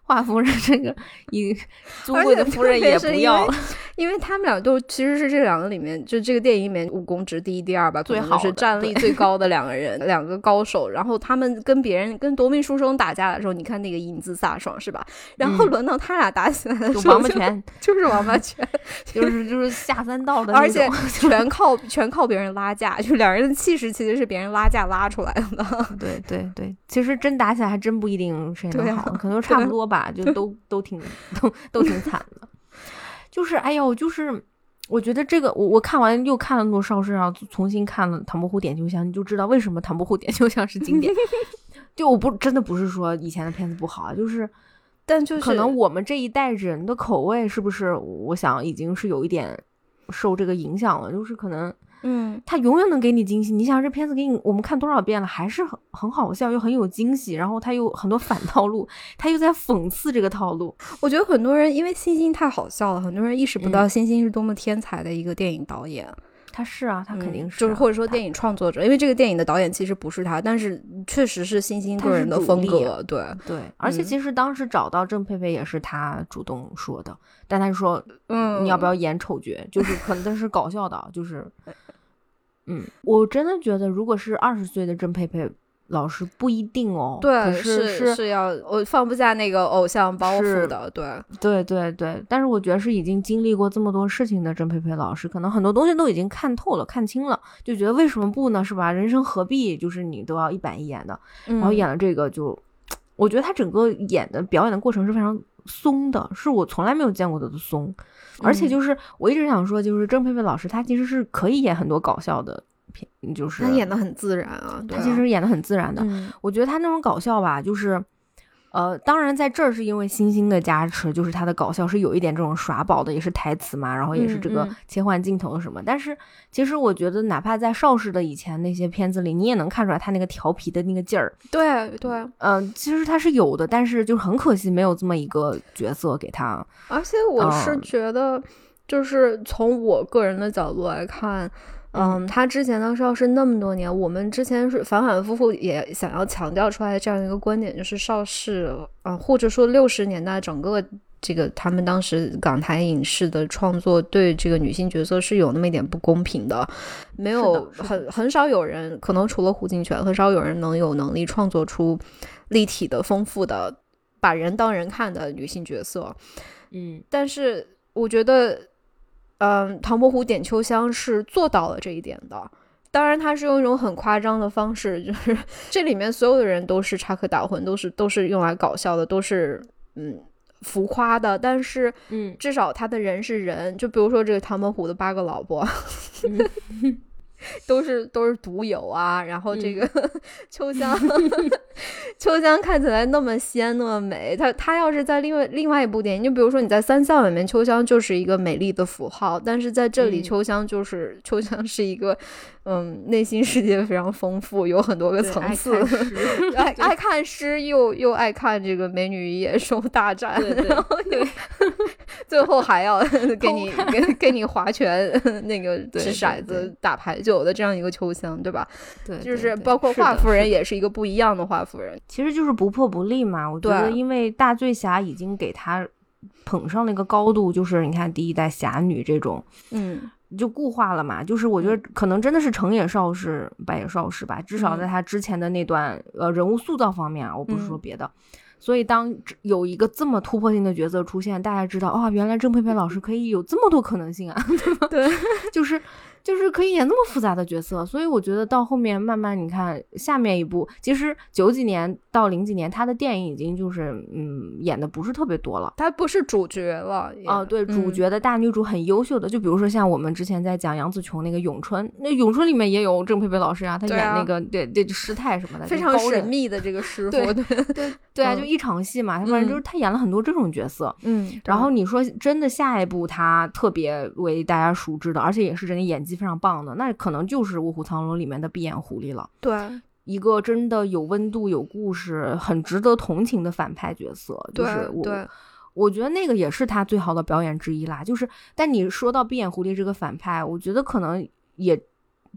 华夫人，这个以尊贵的夫人也不要了。因为他们俩都其实是这两个里面，就这个电影里面武功值第一、第二吧，最好是战力最 高的两个人，两个高手。然后他们跟别人跟夺命书生打架的时候，你看那个英姿飒爽是吧？然后轮到他俩打起来的时候，王八拳就是王八 拳，就是就是下三道的，而且全靠全靠别人拉架，就两人的气势其实是别人拉架拉出来的。对对对，其实真打起来还真不一定谁能好，可能差不多吧，就都 都挺都都挺惨的。就是哎呦，就是我觉得这个，我我看完又看了《罗少氏》，然后重新看了《唐伯虎点秋香》，你就知道为什么《唐伯虎点秋香》是经典。就我不真的不是说以前的片子不好啊，就是，但就是可能我们这一代人的口味是不是，我想已经是有一点受这个影响了，就是可能。嗯，他永远能给你惊喜。你想这片子给你，我们看多少遍了，还是很很好笑，又很有惊喜。然后他又很多反套路，他又在讽刺这个套路。我觉得很多人因为星星太好笑了，很多人意识不到星星是多么天才的一个电影导演。他是啊，他肯定是，就是或者说电影创作者，因为这个电影的导演其实不是他，但是确实是星星个人的风格。对对，而且其实当时找到郑佩佩也是他主动说的，但他说，嗯，你要不要演丑角？就是可能是搞笑的，就是。嗯，我真的觉得，如果是二十岁的郑佩佩老师，不一定哦。对，是是是要我放不下那个偶像包袱的。对，对对对。但是我觉得是已经经历过这么多事情的郑佩佩老师，可能很多东西都已经看透了、看清了，就觉得为什么不呢？是吧？人生何必就是你都要一板一眼的？然后演了这个，就我觉得他整个演的表演的过程是非常松的，是我从来没有见过的松。而且就是我一直想说，就是郑佩佩老师，她其实是可以演很多搞笑的片，就是她演的很自然啊，她其实演的很自然的。我觉得她那种搞笑吧，就是。呃，当然，在这儿是因为星星的加持，就是他的搞笑是有一点这种耍宝的，也是台词嘛，然后也是这个切换镜头什么。但是其实我觉得，哪怕在邵氏的以前那些片子里，你也能看出来他那个调皮的那个劲儿。对对，嗯，其实他是有的，但是就是很可惜没有这么一个角色给他。而且我是觉得，就是从我个人的角度来看。嗯，他之前的邵氏那么多年，我们之前是反反复复也想要强调出来这样一个观点，就是邵氏，啊，或者说六十年代整个这个他们当时港台影视的创作对这个女性角色是有那么一点不公平的，没有很很少有人，可能除了胡金铨，很少有人能有能力创作出立体的、丰富的、把人当人看的女性角色。嗯，但是我觉得。嗯，唐伯虎点秋香是做到了这一点的。当然，他是用一种很夸张的方式，就是 这里面所有的人都是插科打诨，都是都是用来搞笑的，都是嗯浮夸的。但是，嗯，至少他的人是人。就比如说这个唐伯虎的八个老婆，都是都是独有啊，然后这个 秋香，秋香看起来那么仙那么美，她她要是在另外另外一部电影，就比如说你在三笑里面，秋香就是一个美丽的符号，但是在这里，秋香就是秋香是一个，嗯，内心世界非常丰富，有很多个层次，爱爱看诗又又爱看这个美女与野兽大战，然后又 最后还要给你给给你划拳，那个掷骰子打牌。有的这样一个秋香，对吧？对，就是包括华夫人也是一个不一样的华夫人，其实就是不破不立嘛。我觉得，因为大醉侠已经给他捧上了一个高度，就是你看第一代侠女这种，嗯，就固化了嘛。就是我觉得可能真的是成也少氏，败也少氏吧。至少在他之前的那段呃人物塑造方面啊，我不是说别的。所以当有一个这么突破性的角色出现，大家知道啊，原来郑佩佩老师可以有这么多可能性啊，对吧？对，就是。就是可以演那么复杂的角色，所以我觉得到后面慢慢你看下面一部，其实九几年到零几年他的电影已经就是嗯演的不是特别多了，他不是主角了哦，对，主角的大女主很优秀的，就比如说像我们之前在讲杨紫琼那个《咏春》，那《咏春》里面也有郑佩佩老师啊，她演那个对对师太什么的，非常神秘的这个师傅，对对对啊，就一场戏嘛，反正就是他演了很多这种角色，嗯，然后你说真的下一部他特别为大家熟知的，而且也是真的演技。非常棒的，那可能就是《卧虎藏龙》里面的闭眼狐狸了。对，一个真的有温度、有故事、很值得同情的反派角色。就是我，我觉得那个也是他最好的表演之一啦。就是，但你说到闭眼狐狸这个反派，我觉得可能也。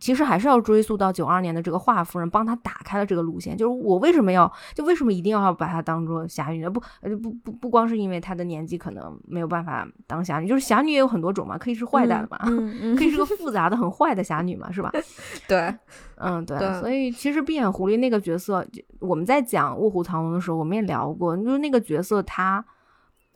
其实还是要追溯到九二年的这个华夫人帮他打开了这个路线，就是我为什么要就为什么一定要把她当做侠女呢？不不不不光是因为她的年纪可能没有办法当侠女，就是侠女也有很多种嘛，可以是坏蛋嘛，可以是个 复杂的很坏的侠女嘛，是吧？对，嗯对，所以其实闭眼狐狸那个角色，我们在讲卧虎藏龙的时候，我们也聊过，就是那个角色他，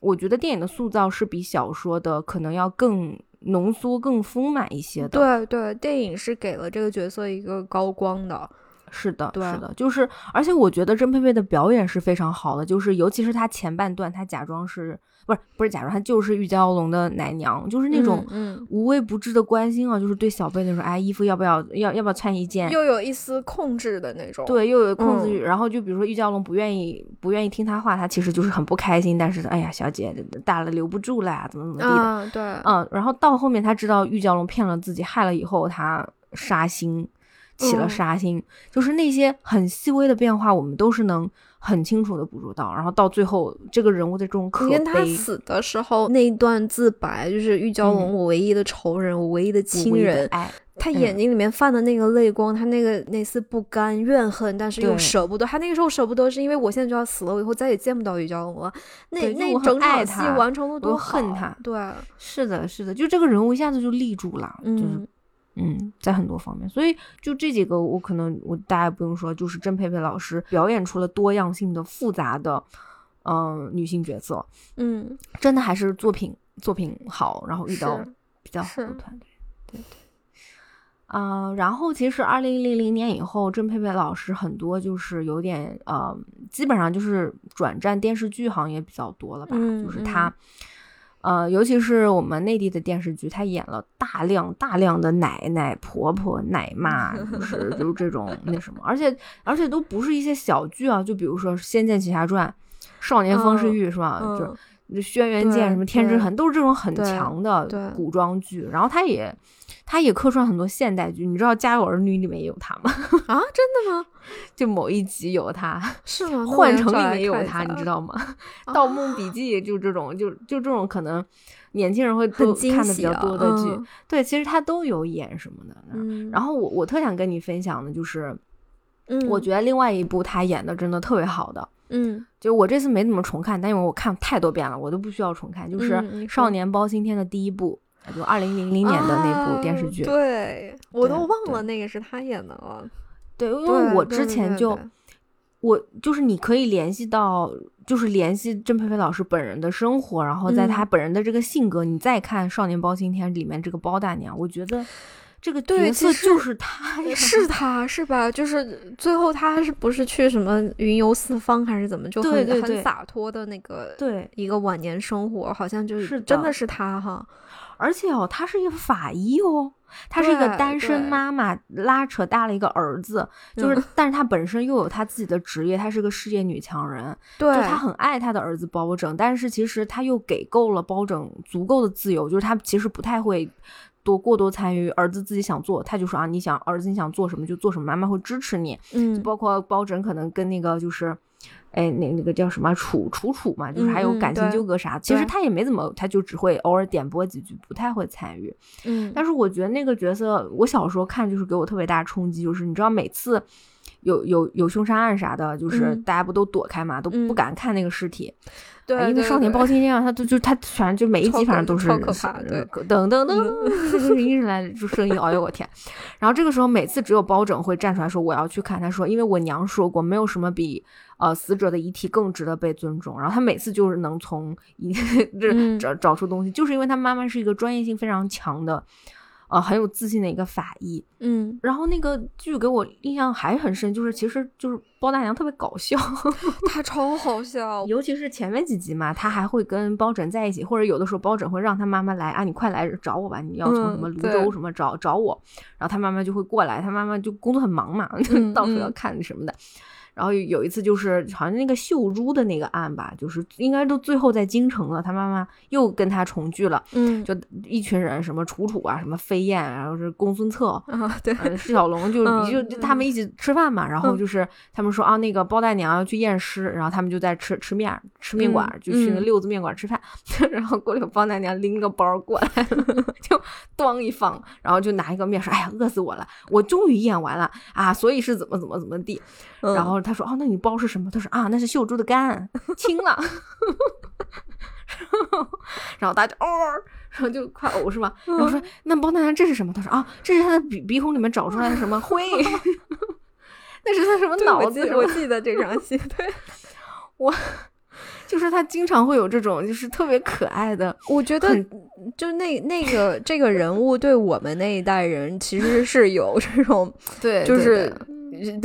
我觉得电影的塑造是比小说的可能要更。浓缩更丰满一些的，对对，电影是给了这个角色一个高光的，是的，是的，就是，而且我觉得甄佩佩的表演是非常好的，就是尤其是她前半段，她假装是。不是不是，假如她就是玉娇龙的奶娘，就是那种无微不至的关心啊，就是对小贝那种，哎，衣服要不要要要不要穿一件，又有一丝控制的那种，对，又有控制欲。然后就比如说玉娇龙不愿意不愿意听她话，她其实就是很不开心，但是哎呀，小姐大了留不住了呀，怎么怎么地的，对，嗯，然后到后面她知道玉娇龙骗了自己，害了以后，她杀心起了杀心，就是那些很细微的变化，我们都是能。很清楚的捕捉到，然后到最后这个人物的这种可悲。他死的时候那一段自白，就是玉娇龙，我唯一的仇人，我唯一的亲人。哎，他眼睛里面泛的那个泪光，他那个那丝不甘、怨恨，但是又舍不得。他那个时候舍不得，是因为我现在就要死了，我以后再也见不到玉娇龙了。那那整场戏完成的多恨他。对，是的，是的，就这个人物一下子就立住了，就是。嗯，在很多方面，所以就这几个，我可能我大家不用说，就是郑佩佩老师表演出了多样性的复杂的，嗯，女性角色，嗯，真的还是作品作品好，然后遇到比较好的团队，对对，啊，然后其实二零零零年以后，郑佩佩老师很多就是有点呃，基本上就是转战电视剧行业比较多了吧，就是他。呃，尤其是我们内地的电视剧，他演了大量大量的奶奶、婆婆、奶妈，就 是就是这种那什么，而且而且都不是一些小剧啊，就比如说《仙剑奇侠传》《少年风世玉》是吧？就《轩辕剑》什么《天之痕》，都是这种很强的古装剧。然后他也他也客串很多现代剧，你知道《家有儿女》里面也有他吗？啊，真的吗？就某一集有他，是吗？幻城里面也有他，你知道吗？《盗墓笔记》就这种，就就这种可能年轻人会都看的比较多的剧，对，其实他都有演什么的。然后我我特想跟你分享的就是，嗯，我觉得另外一部他演的真的特别好的，嗯，就我这次没怎么重看，但因为我看太多遍了，我都不需要重看。就是《少年包青天》的第一部，就二零零零年的那部电视剧，对我都忘了那个是他演的了。对，因为我之前就，我就是你可以联系到，就是联系郑佩佩老师本人的生活，然后在他本人的这个性格，你再看《少年包青天》里面这个包大娘，我觉得这个角色就是他，是他是吧？就是最后他是不是去什么云游四方还是怎么，就很很洒脱的那个，对一个晚年生活，好像就是真的是他哈。而且哦，他是一个法医哦。他是一个单身妈妈，拉扯大了一个儿子，就是，嗯但是他本身又有他自己的职业，他是个事业女强人，对就她很爱他的儿子包拯，但是其实他又给够了包拯足够的自由，就是他其实不太会多过多参与儿子自己想做，他就说啊，你想儿子你想做什么就做什么，妈妈会支持你，嗯。包括包拯可能跟那个就是。哎，那那个叫什么楚楚楚嘛，就是还有感情纠葛啥，其实他也没怎么，他就只会偶尔点播几句，不太会参与。嗯。但是我觉得那个角色，我小时候看就是给我特别大冲击，就是你知道每次有有有凶杀案啥的，就是嗯。大家不都躲开嘛，都不嗯。敢看那个尸体，对哎因为少年包青天啊，他都就他反正就每一集反正都是超可怕对嗯噔噔噔，就是一直来就声音，哎呦我天！然后这个时候每次只有包拯会站出来说我要去看，他说因为我娘说过，没有什么比呃死者的遗体更值得被尊重。然后他每次就是能从遗 这嗯找找出东西，就是因为他妈妈是一个专业性非常强的。呃，很有自信的一个法医，嗯，然后那个剧给我印象还很深，就是其实就是包大娘特别搞笑，她超好笑，尤其是前面几集嘛，她还会跟包拯在一起，或者有的时候包拯会让他妈妈来啊，你快来找我吧，你要从什么泸州什么找找我，然后他妈妈就会过来，他妈妈就工作很忙嘛，嗯 到处要嗯看什么的。然后有一次就是好像那个秀珠的那个案吧，就是应该都最后在京城了，他妈妈又跟他重聚了，嗯，就一群人，什么楚楚啊，什么飞燕，然后是公孙策，啊，对，呃，释小龙就 嗯就就他们一起吃饭嘛，然后就是他们说啊，那个包大娘要去验尸，然后他们就在吃吃面吃面馆，嗯就去那六子面馆吃饭，然后过来包大娘拎个包过来了，就咣一放，然后就拿一个面说，哎呀，饿死我了，我终于验完了啊，所以是怎么怎么怎么地，嗯。然后他说哦，那你包是什么？他说啊，那是秀珠的肝，清了。然后大家就哦，然后就快呕是吧？然后说那包大娘这是什么？他说啊，这是他的鼻鼻孔里面找出来的什么灰？那是他什么脑子？我记得这场戏，对，我就是他经常会有这种就是特别可爱的，我觉得很就那那个这个人物对我们那一代人其实是有这种，对就是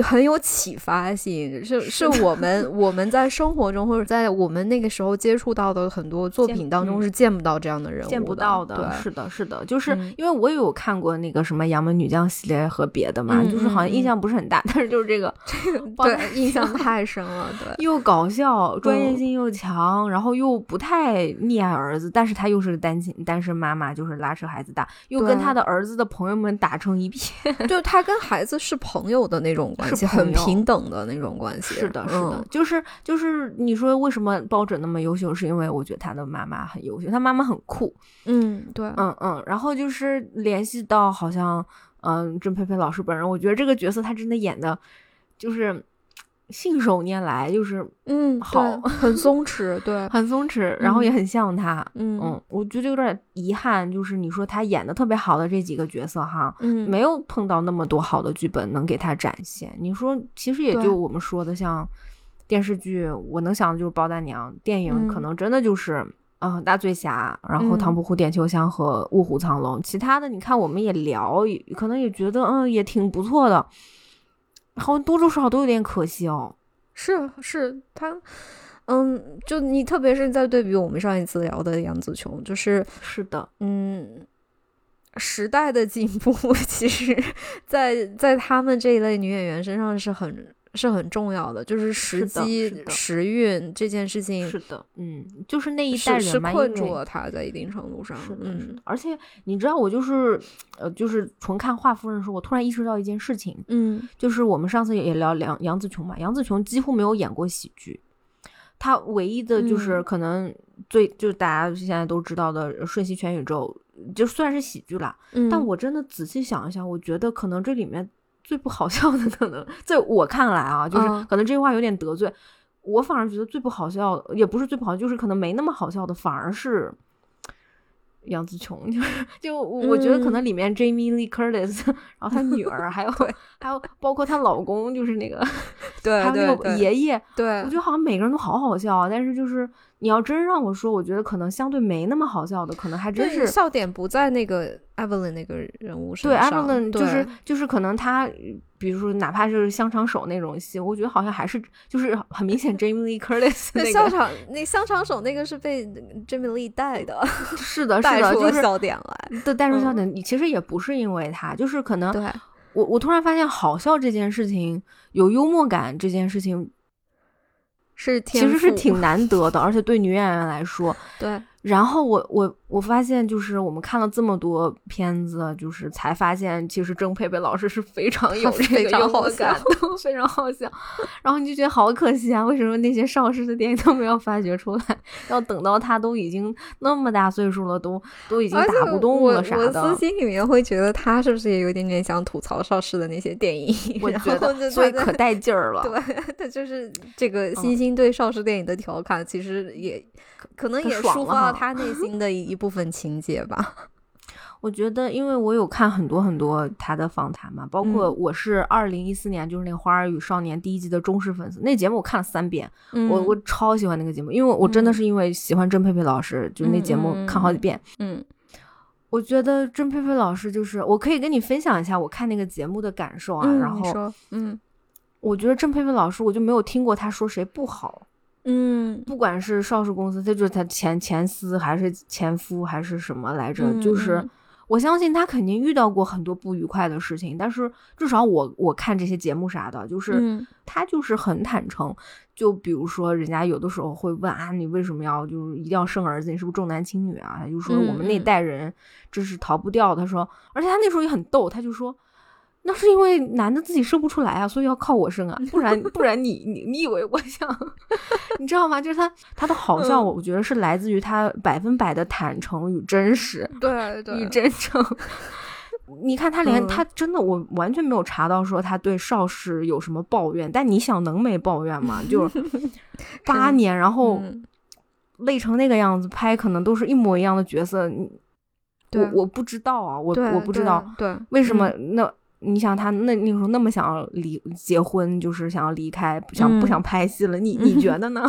很有启发性，是是我们我们在生活中或者在我们那个时候接触到的很多作品当中嗯是见不到这样的人物，见不到的，对，是的，是的，就是嗯。因为我也有看过那个什么《杨门女将》系列和别的嘛，嗯就是好像印象不是很大，但是就是这个这 个对，印象 太深了，对。又搞笑，专业嗯。性又强，然后又不太溺爱儿子，但是他又是个单亲单身妈妈，就是拉扯孩子大，又跟他的儿子的朋友们打成一片。就他跟孩子是朋友的那种关系，很平等的那种关系。是的，是的，嗯就是就是你说为什么包拯那么优秀，是因为我觉得他的妈妈很优秀，他妈妈很酷，嗯，对，嗯嗯，然后就是联系到好像嗯郑佩佩老师本人，我觉得这个角色他真的演的就是信手拈来，就是嗯，好很松弛，对，很松弛，然后也嗯很像他。嗯嗯，我觉得有点遗憾，就是你说他演的特别好的这几个角色哈，嗯，没有碰到那么多好的剧本能给他展现。你说，其实也就我们说的像电视剧，我能想的就是包大娘，电影可嗯能真的就是。嗯，大醉侠，然后唐嗯伯虎点秋香和卧虎藏龙，其他的你看我们也聊，可能也觉得嗯也挺不错的，好像多多少少都有点可惜哦。是是他。嗯，就你特别是在对比我们上一次聊的杨紫琼，就是是的，嗯，时代的进步，其实在在他们这一类女演员身上是很是很重要的，就是时机时运这件事情是的，嗯，就是那一代人困住了他在一定程度上。是的，嗯。而且你知道，我就是呃，就是纯看华夫人的时候，我突然意识到一件事情，嗯就是我们上次也聊杨杨紫琼嘛，杨紫琼几乎没有演过喜剧，她唯一的就是嗯可能最、就是大家现在都知道的《瞬息全宇宙》，就虽然是喜剧啦，嗯，但我真的仔细想一想，我觉得可能这里面最不好笑的，可能在我看来啊，就是嗯可能这句话有点得罪，我反而觉得最不好笑，也不是最不好，就是可能没那么好笑的，反而是。杨紫琼 就是，就我觉得可嗯能里面 Jamie Lee Curtis，然后她女儿，还有 还有包括她老公，就是那个对还有那个爷爷，对我觉得好像每个人都好好笑啊，但是就是你要真让我说，我觉得可能相对没那么好笑的，可能还真是笑点不在那个 Evelyn 那个人物身对上。Evelyn 就是就是可能他，比如说哪怕是香肠手那种戏，我觉得好像还是就是很明显 Jamie Lee Curtis 那个香肠那香肠手那个是被 Jamie Lee 带的，是的，是带的，就是笑点来。对带出笑点，你其实也不是因为他，就是可能对，我我突然发现好笑这件事情，有幽默感这件事情，是其实是挺难得的，而且对女演员来说。对。然后我我我发现，就是我们看了这么多片子，就是才发现，其实郑佩佩老师是非常有这非个幽常好笑默感的，非常好笑。然后你就觉得好可惜啊，为什么那些邵氏的电影都没有发掘出来？要等到他都已经那么大岁数了，都都已经打不动我了啥的。我私心里面会觉得他是不是也有点点想吐槽邵氏的那些电影？我觉得，就觉得所以可带劲儿了。对，他就是这个星星对邵氏电影的调侃，其实也可能也抒发了他内心的一一部分情节吧。我觉得，因为我有看很多很多他的访谈嘛，包括嗯我是二零一四年就是那个《花儿与少年》第一季的忠实粉丝，那节目我看了三遍，我我超喜欢那个节目，因为我真的嗯是因为喜欢郑佩佩老师，就那节目看好几遍。嗯我觉得郑佩佩老师就是，我可以跟你分享一下我看那个节目的感受啊。嗯，然后嗯我觉得郑佩佩老师，我就没有听过他说谁不好，嗯不管是邵氏公司，他就是他前前司还是前夫还是什么来着，嗯就是嗯我相信他肯定遇到过很多不愉快的事情，但是至少我我看这些节目啥的，就是、嗯他就是很坦诚。就比如说，人家有的时候会问啊，你为什么要就是一定要生儿子？你是不是重男轻女啊？他就说嗯我们那嗯代人这是逃不掉。他说，而且他那时候也很逗，他就说。那是因为男的自己生不出来啊，所以要靠我生啊，不然 不然你你你以为我想，你知道吗？就是他他的好笑，嗯我觉得是来自于他百分百的坦诚与真实。对对与真诚。你看他连、嗯他真的，我完全没有查到说他对邵氏有什么抱怨，但你想能没抱怨吗？就是八年，然后嗯累成那个样子，拍可能都是一模一样的角色，你我我不知道啊，我我不知道对为什么嗯那。你想他那那个时候那么想要离结婚，就是想要离开，想不嗯想拍戏了？你 你觉得呢？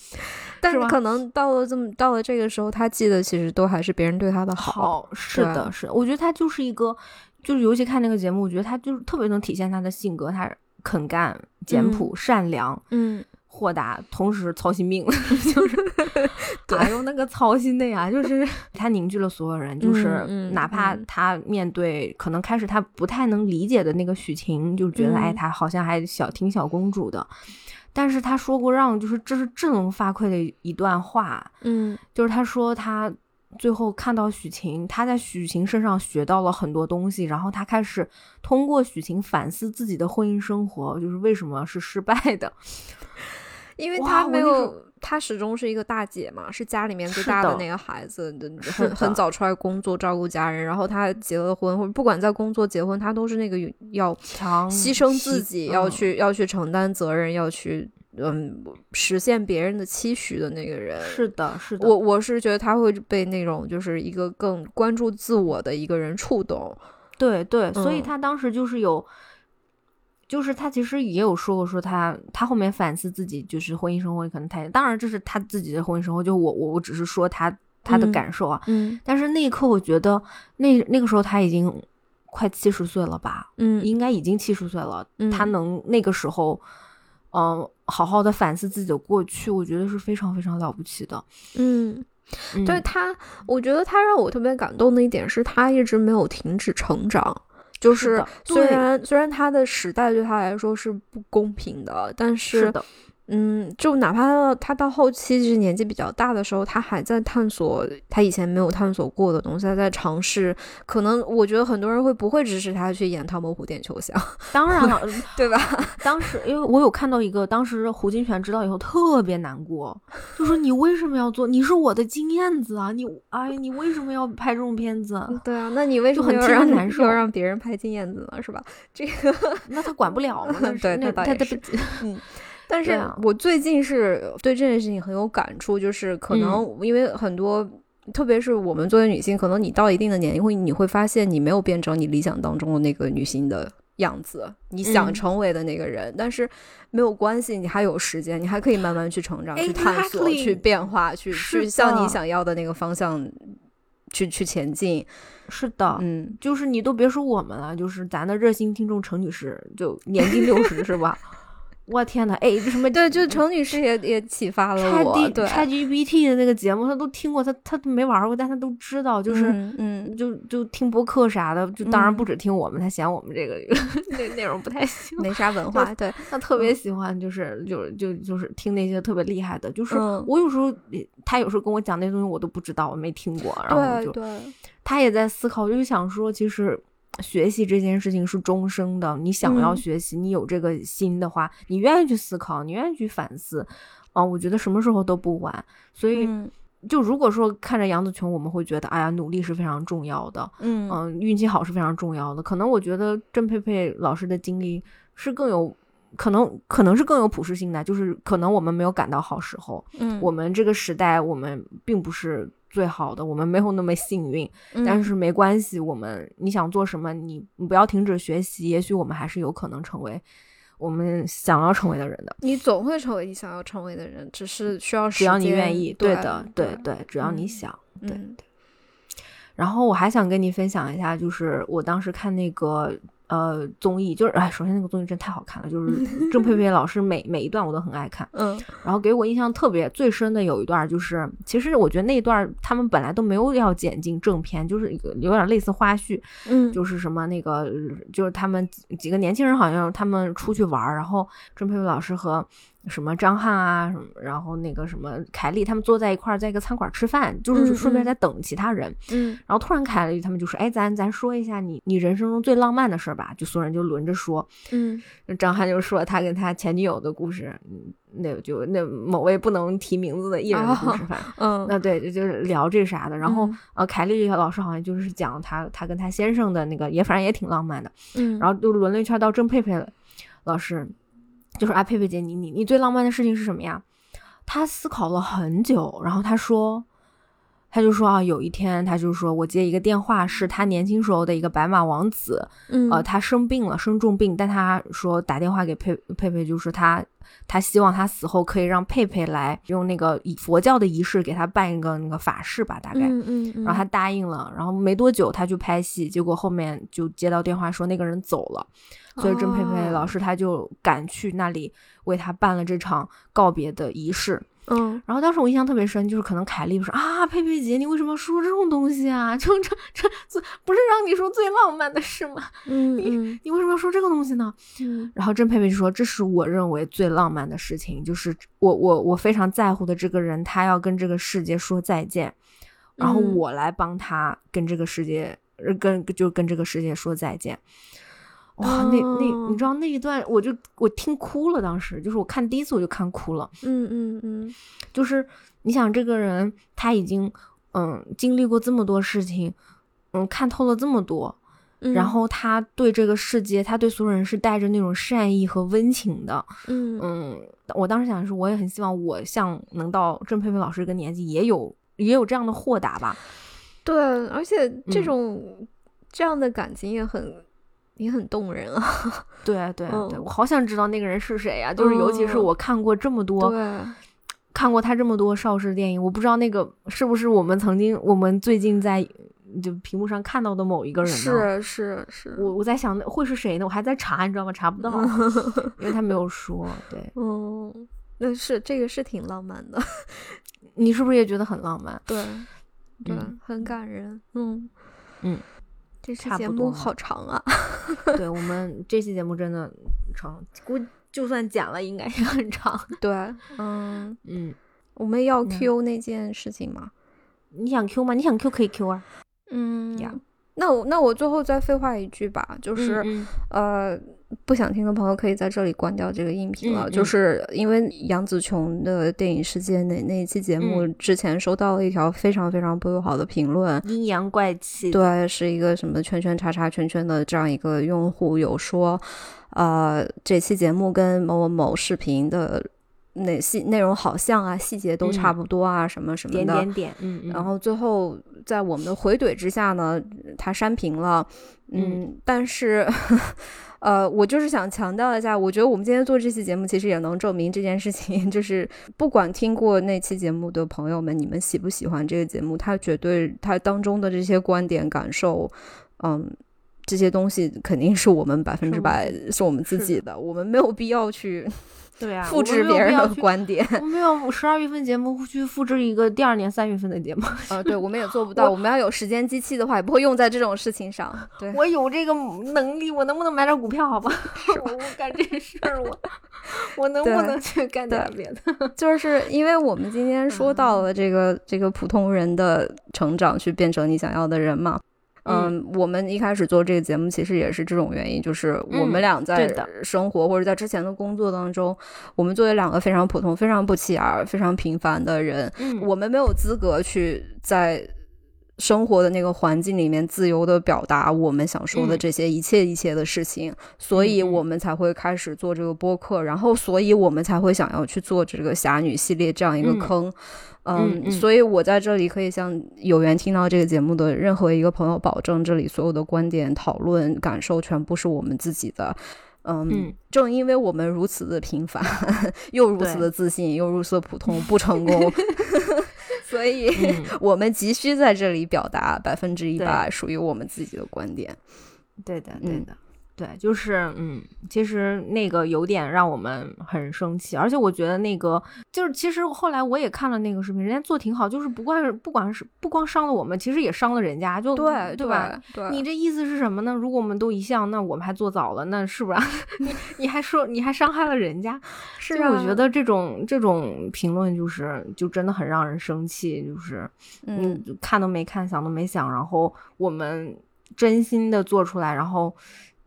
但是可能到了这么到了这个时候，他记得其实都还是别人对他的好。是的，是的，我觉得他就是一个，就是尤其看那个节目，我觉得他就是特别能体现他的性格，他肯干、简朴、善良、嗯，豁达，同时操心病，就是 哎呦那个操心的呀，就是 他凝聚了所有人，就是嗯哪怕嗯他面对可能开始他不太能理解的那个许晴，就觉得、哎，嗯她好像还小挺小公主的。但是他说过让就是这是振聋发聩的一段话，嗯就是他说他最后看到许晴，他在许晴身上学到了很多东西，然后他开始通过许晴反思自己的婚姻生活，就是为什么是失败的。因为她没有，她始终是一个大姐嘛，是家里面最大的那个孩子，很很早出来工作照顾家人，然后她结了婚，或者不管在工作结婚，她都是那个要牺牲自己，要嗯去要去承担责任，要去嗯实现别人的期许的那个人。是的，是的，我我是觉得他会被那种就是一个更关注自我的一个人触动。对对，所以嗯他当时就是有。就是他其实也有说过，说他他后面反思自己，就是婚姻生活可能太，当然这是他自己的婚姻生活，就我我我只是说他他的嗯感受啊。嗯但是那一刻，我觉得那那个时候他已经快七十岁了吧，嗯应该已经七十岁了，嗯他能那个时候，嗯、好好的反思自己的过去，我觉得是非常非常了不起的。嗯，嗯、对他，我觉得他让我特别感动的一点是他一直没有停止成长。就是虽对。然虽然他的时代对他来说是不公平的，但是的，嗯，就哪怕到他到后期就是年纪比较大的时候，他还在探索他以前没有探索过的东西，他在尝试。可能我觉得很多人会不会支持他去演《汤姆虎点秋香》，当然了，对吧？当时因为我有看到一个，当时胡金铨知道以后特别难过，就说你为什么要做？你是我的金燕子啊，你哎，你为什么要拍这种片子？对啊，那你为什就很让难受要让别人拍金燕子呢？是吧？这个，那他管不了嘛？对那他他那倒也是嗯。但是我最近是对这件事情很有感触，就是可嗯。能因为很多，特别是我们作为女性，可能你到一定的年龄会，你会发现你没有变成你理想当中的那个女性的样子，你想嗯。成为的那个人，但是没有关系，你还有时间，你还可以慢慢去成长、去探索、去变化、去去向你想要的那个方向去去前进。是的，嗯，就是你都别说我们了，就是咱的热心听众程女士，就年近六十是吧？我天呐，哎，什么对，就是程女士也也启发了拆我，D 对，拆 GPT 的那个节目，他都听过，他他没玩过，但他都知道，就是。嗯嗯。就就听播客啥的，就当然嗯。不止听我们，他嫌我们这个那内容不太行，没啥文化，对，他特别喜欢就是就就就是听那些特别厉害的，就是嗯。我有时候他有时候跟我讲那东西我都不知道，我没听过，然后就他也在思考，就是想说，其实学习这件事情是终生的。你想要嗯学习，你有这个心的话，你愿意去思考，你愿意去反思，啊、我觉得什么时候都不晚。所以，嗯就如果说看着杨紫琼，我们会觉得，哎呀，努力是非常重要的，嗯嗯、运气好是非常重要的。可能我觉得郑佩佩老师的经历是更有。可能可能是更有普适性的，就是可能我们没有赶到好时候，嗯，我们这个时代我们并不是最好的，我们没有那么幸运，但嗯是没关系，我们你想做什么，你你不要停止学习，也许我们还是有可能成为我们想要成为的人的，你总会成为你想要成为的人，只是需要只要你愿意。对的，对对，只要你嗯想。对嗯然后我还想跟你分享一下，就是我当时看那个呃综艺，就是哎，首先那个综艺真太好看了，就是 郑佩佩老师每每一段我都很爱看。嗯然后给我印象特别最深的有一段，就是其实我觉得那一段他们本来都没有要剪进正片，就是有点类似花絮，嗯就是什么那个，就是他们几几个年轻人好像他们出去玩，然后郑佩佩老师和什么张翰啊，什么然后那个什么凯莉他们坐在一块儿，在一个餐馆吃饭，就是顺便在等其他人。嗯然后突然凯莉他们就说：“哎，咱咱说一下你你人生中最浪漫的事儿吧。”就所有人就轮着说。嗯张翰就说他跟他前女友的故事，嗯，那就那某位不能提名字的艺人的故事，反正。嗯，那对，就是聊这啥的。然后嗯呃，凯丽老师好像就是讲他他跟他先生的那个，也反正也挺浪漫的。嗯，然后就轮了一圈到郑佩佩老师，就是啊，佩佩姐，你你你最浪漫的事情是什么呀？他思考了很久，然后他说，他就说啊，有一天他就说我接一个电话，是他年轻时候的一个白马王子，嗯呃，他生病了，生重病，但他说打电话给佩佩佩，就是他他希望他死后可以让佩佩来用那个以佛教的仪式给他办一个那个法事吧，大概。嗯嗯，然后他答应了，然后没多久他就拍戏，结果后面就接到电话说那个人走了，所以郑佩佩老哦师他就赶去那里为他办了这场告别的仪式。嗯然后当时我印象特别深，就是可能凯莉说啊，佩佩姐，你为什么要说这种东西啊？就 这这这不是让你说最浪漫的事吗？嗯你你为什么要说这个东西呢？嗯然后郑佩佩就说：“这是我认为最浪漫的事情，就是我我我非常在乎的这个人，他要跟这个世界说再见，然后嗯我来帮他跟这个世界，呃跟就跟这个世界说再见。”哇，那那哦你知道那一段，我就我听哭了，当时就是我看第一次我就看哭了，嗯嗯嗯就是你想这个人他已经嗯经历过这么多事情，嗯看透了这么多，嗯，然后他对这个世界，他对所有人是带着那种善意和温情的。嗯嗯，我当时想的是，我也很希望我像能到郑佩佩老师这个年纪，也有也有这样的豁达吧。对，而且这嗯种这样的感情也很也很动人啊。对对对，嗯我好想知道那个人是谁呀、就是尤其是嗯我看过这么多，对，看过他这么多邵氏电影，我不知道那个是不是我们曾经我们最近在就屏幕上看到的某一个人呢？是是是，我我在想会是谁呢？我还在查，你知道吗？查不到，因为他没有说。对嗯，那是这个是挺浪漫的，你是不是也觉得很浪漫？对对嗯，很感人。嗯嗯，这期节目好长啊。对 我们这期节目真的长，估就算剪了应该也很长。对，嗯，嗯，我们要嗯 Q 那件事情吗？你想 Q 吗？你想 Q 可以 Q 啊。嗯呀那我那我最后再废话一句吧，就是、嗯呃，不想听的朋友可以在这里关掉这个音频了。嗯嗯就是因为杨紫琼的电影世界那那一期节目嗯之前收到了一条非常非常不友好的评论，阴阳怪气。，对，是一个什么圈圈叉叉圈圈的这样一个用户有说，呃，这期节目跟某某某视频的哪细内容好像啊，细节都差嗯不多啊，什么什么的。点点点。嗯嗯。然后最后在我们的回怼之下呢，他删评了。嗯，但是呃，我就是想强调一下，我觉得我们今天做这期节目，其实也能证明这件事情，就是不管听过那期节目的朋友们，你们喜不喜欢这个节目，它绝对它当中的这些观点、感受，嗯，这些东西肯定是我们百分之百是我们自己的，我们没有必要去。对啊，复制别人的观点。我没有十二月份节目去复制一个第二年三月份的节目。呃，对，我们也做不到。我们要有时间机器的话，也不会用在这种事情上。对，我有这个能力，我能不能买点股票？好吧，我干这事儿，我我能不能去干点别的？就是因为我们今天说到了这个这个普通人的成长，去变成你想要的人嘛。嗯，我们一开始做这个节目，其实也是这种原因，就是我们俩在生活或者在之前的工作当中，我们作为两个非常普通、非常不起眼、非常平凡的人，我们没有资格去在生活的那个环境里面自由的表达我们想说的这些一切一切的事情，所以我们才会开始做这个播客，然后，所以我们才会想要去做这个侠女系列这样一个坑。嗯，所以我在这里可以向有缘听到这个节目的任何一个朋友保证，这里所有的观点、讨论、感受全部是我们自己的。嗯，正因为我们如此的平凡，又如此的自信，又如此的普通，不成功，所以 我们急需在这里表达百分之一百属于我们自己的观点。对的，对的。对，就是嗯，其实那个有点让我们很生气，而且我觉得那个就是，其实后来我也看了那个视频，人家做挺好，就是不管是不管是不光伤了我们，其实也伤了人家，就对对吧？对，你这意思是什么呢？如果我们都一向，那我们还做早了，那是不是？你你还说你还伤害了人家？是啊，我觉得这种这种评论就是就真的很让人生气，就是嗯，看都没看，想都没想，然后我们真心的做出来，然后。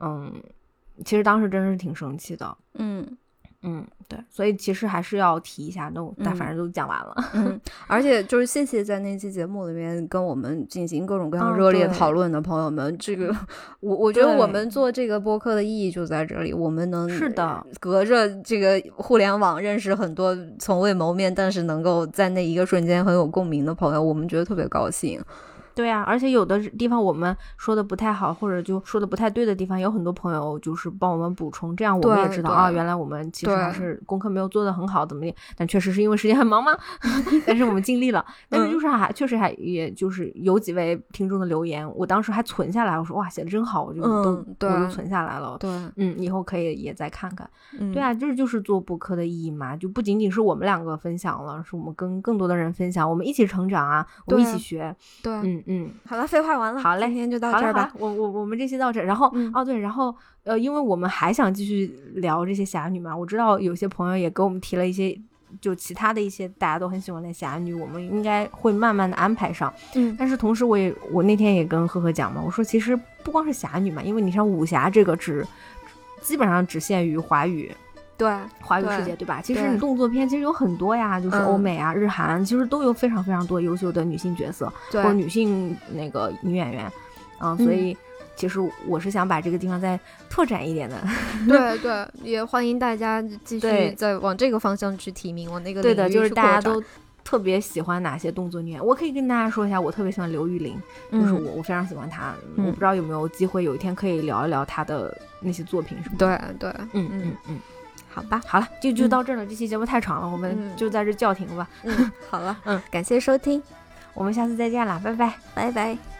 嗯，其实当时真是挺生气的。嗯嗯，对，所以其实还是要提一下，都但反正都讲完了。嗯，而且就是谢谢在那期节目里面跟我们进行各种各样热烈讨论的朋友们。这个 我我觉得我们做这个播客的意义就在这里，我们能是的，隔着这个互联网认识很多从未谋面，但是能够在那一个瞬间很有共鸣的朋友，我们觉得特别高兴。对啊，而且有的地方我们说的不太好，或者就说的不太对的地方，有很多朋友就是帮我们补充，这样我们也知道啊，原来我们其实还是功课没有做的很好，怎么的？但确实是因为时间很忙嘛，但是我们尽力了。但是就是还确实还也就是有几位听众的留言，我当时还存下来，我说哇写的真好，我就都我就存下来了。对，嗯，以后可以也再看看。对啊，这就是做播客的意义嘛，就不仅仅是我们两个分享了，是我们跟更多的人分享，我们一起成长啊，我们一起学。对，嗯。嗯，好了，废话完了，好嘞，今天就到这儿吧。我我我们这期到这儿，然后哦对，然后呃，因为我们还想继续聊这些侠女嘛，我知道有些朋友也给我们提了一些，就其他的一些大家都很喜欢的侠女，我们应该会慢慢的安排上。嗯，但是同时我也我那天也跟呵呵讲嘛，我说其实不光是侠女嘛，因为你像武侠这个只基本上只限于华语。对华语世界，对吧？其实你动作片其实有很多呀，就是欧美啊、日韩，其实都有非常非常多优秀的女性角色或者女性那个女演员，嗯，所以其实我是想把这个地方再拓展一点的。对对，也欢迎大家继续再往这个方向去提名，往那个对的，就是大家都特别喜欢哪些动作女演员，我可以跟大家说一下，我特别喜欢刘玉玲，就是我我非常喜欢她，我不知道有没有机会有一天可以聊一聊她的那些作品什么的。对对，嗯嗯嗯。好吧，好了，就就到这儿了。这期节目太长了，我们就在这叫停吧。嗯，好了，嗯，感谢收听，我们下次再见了，拜拜，拜拜。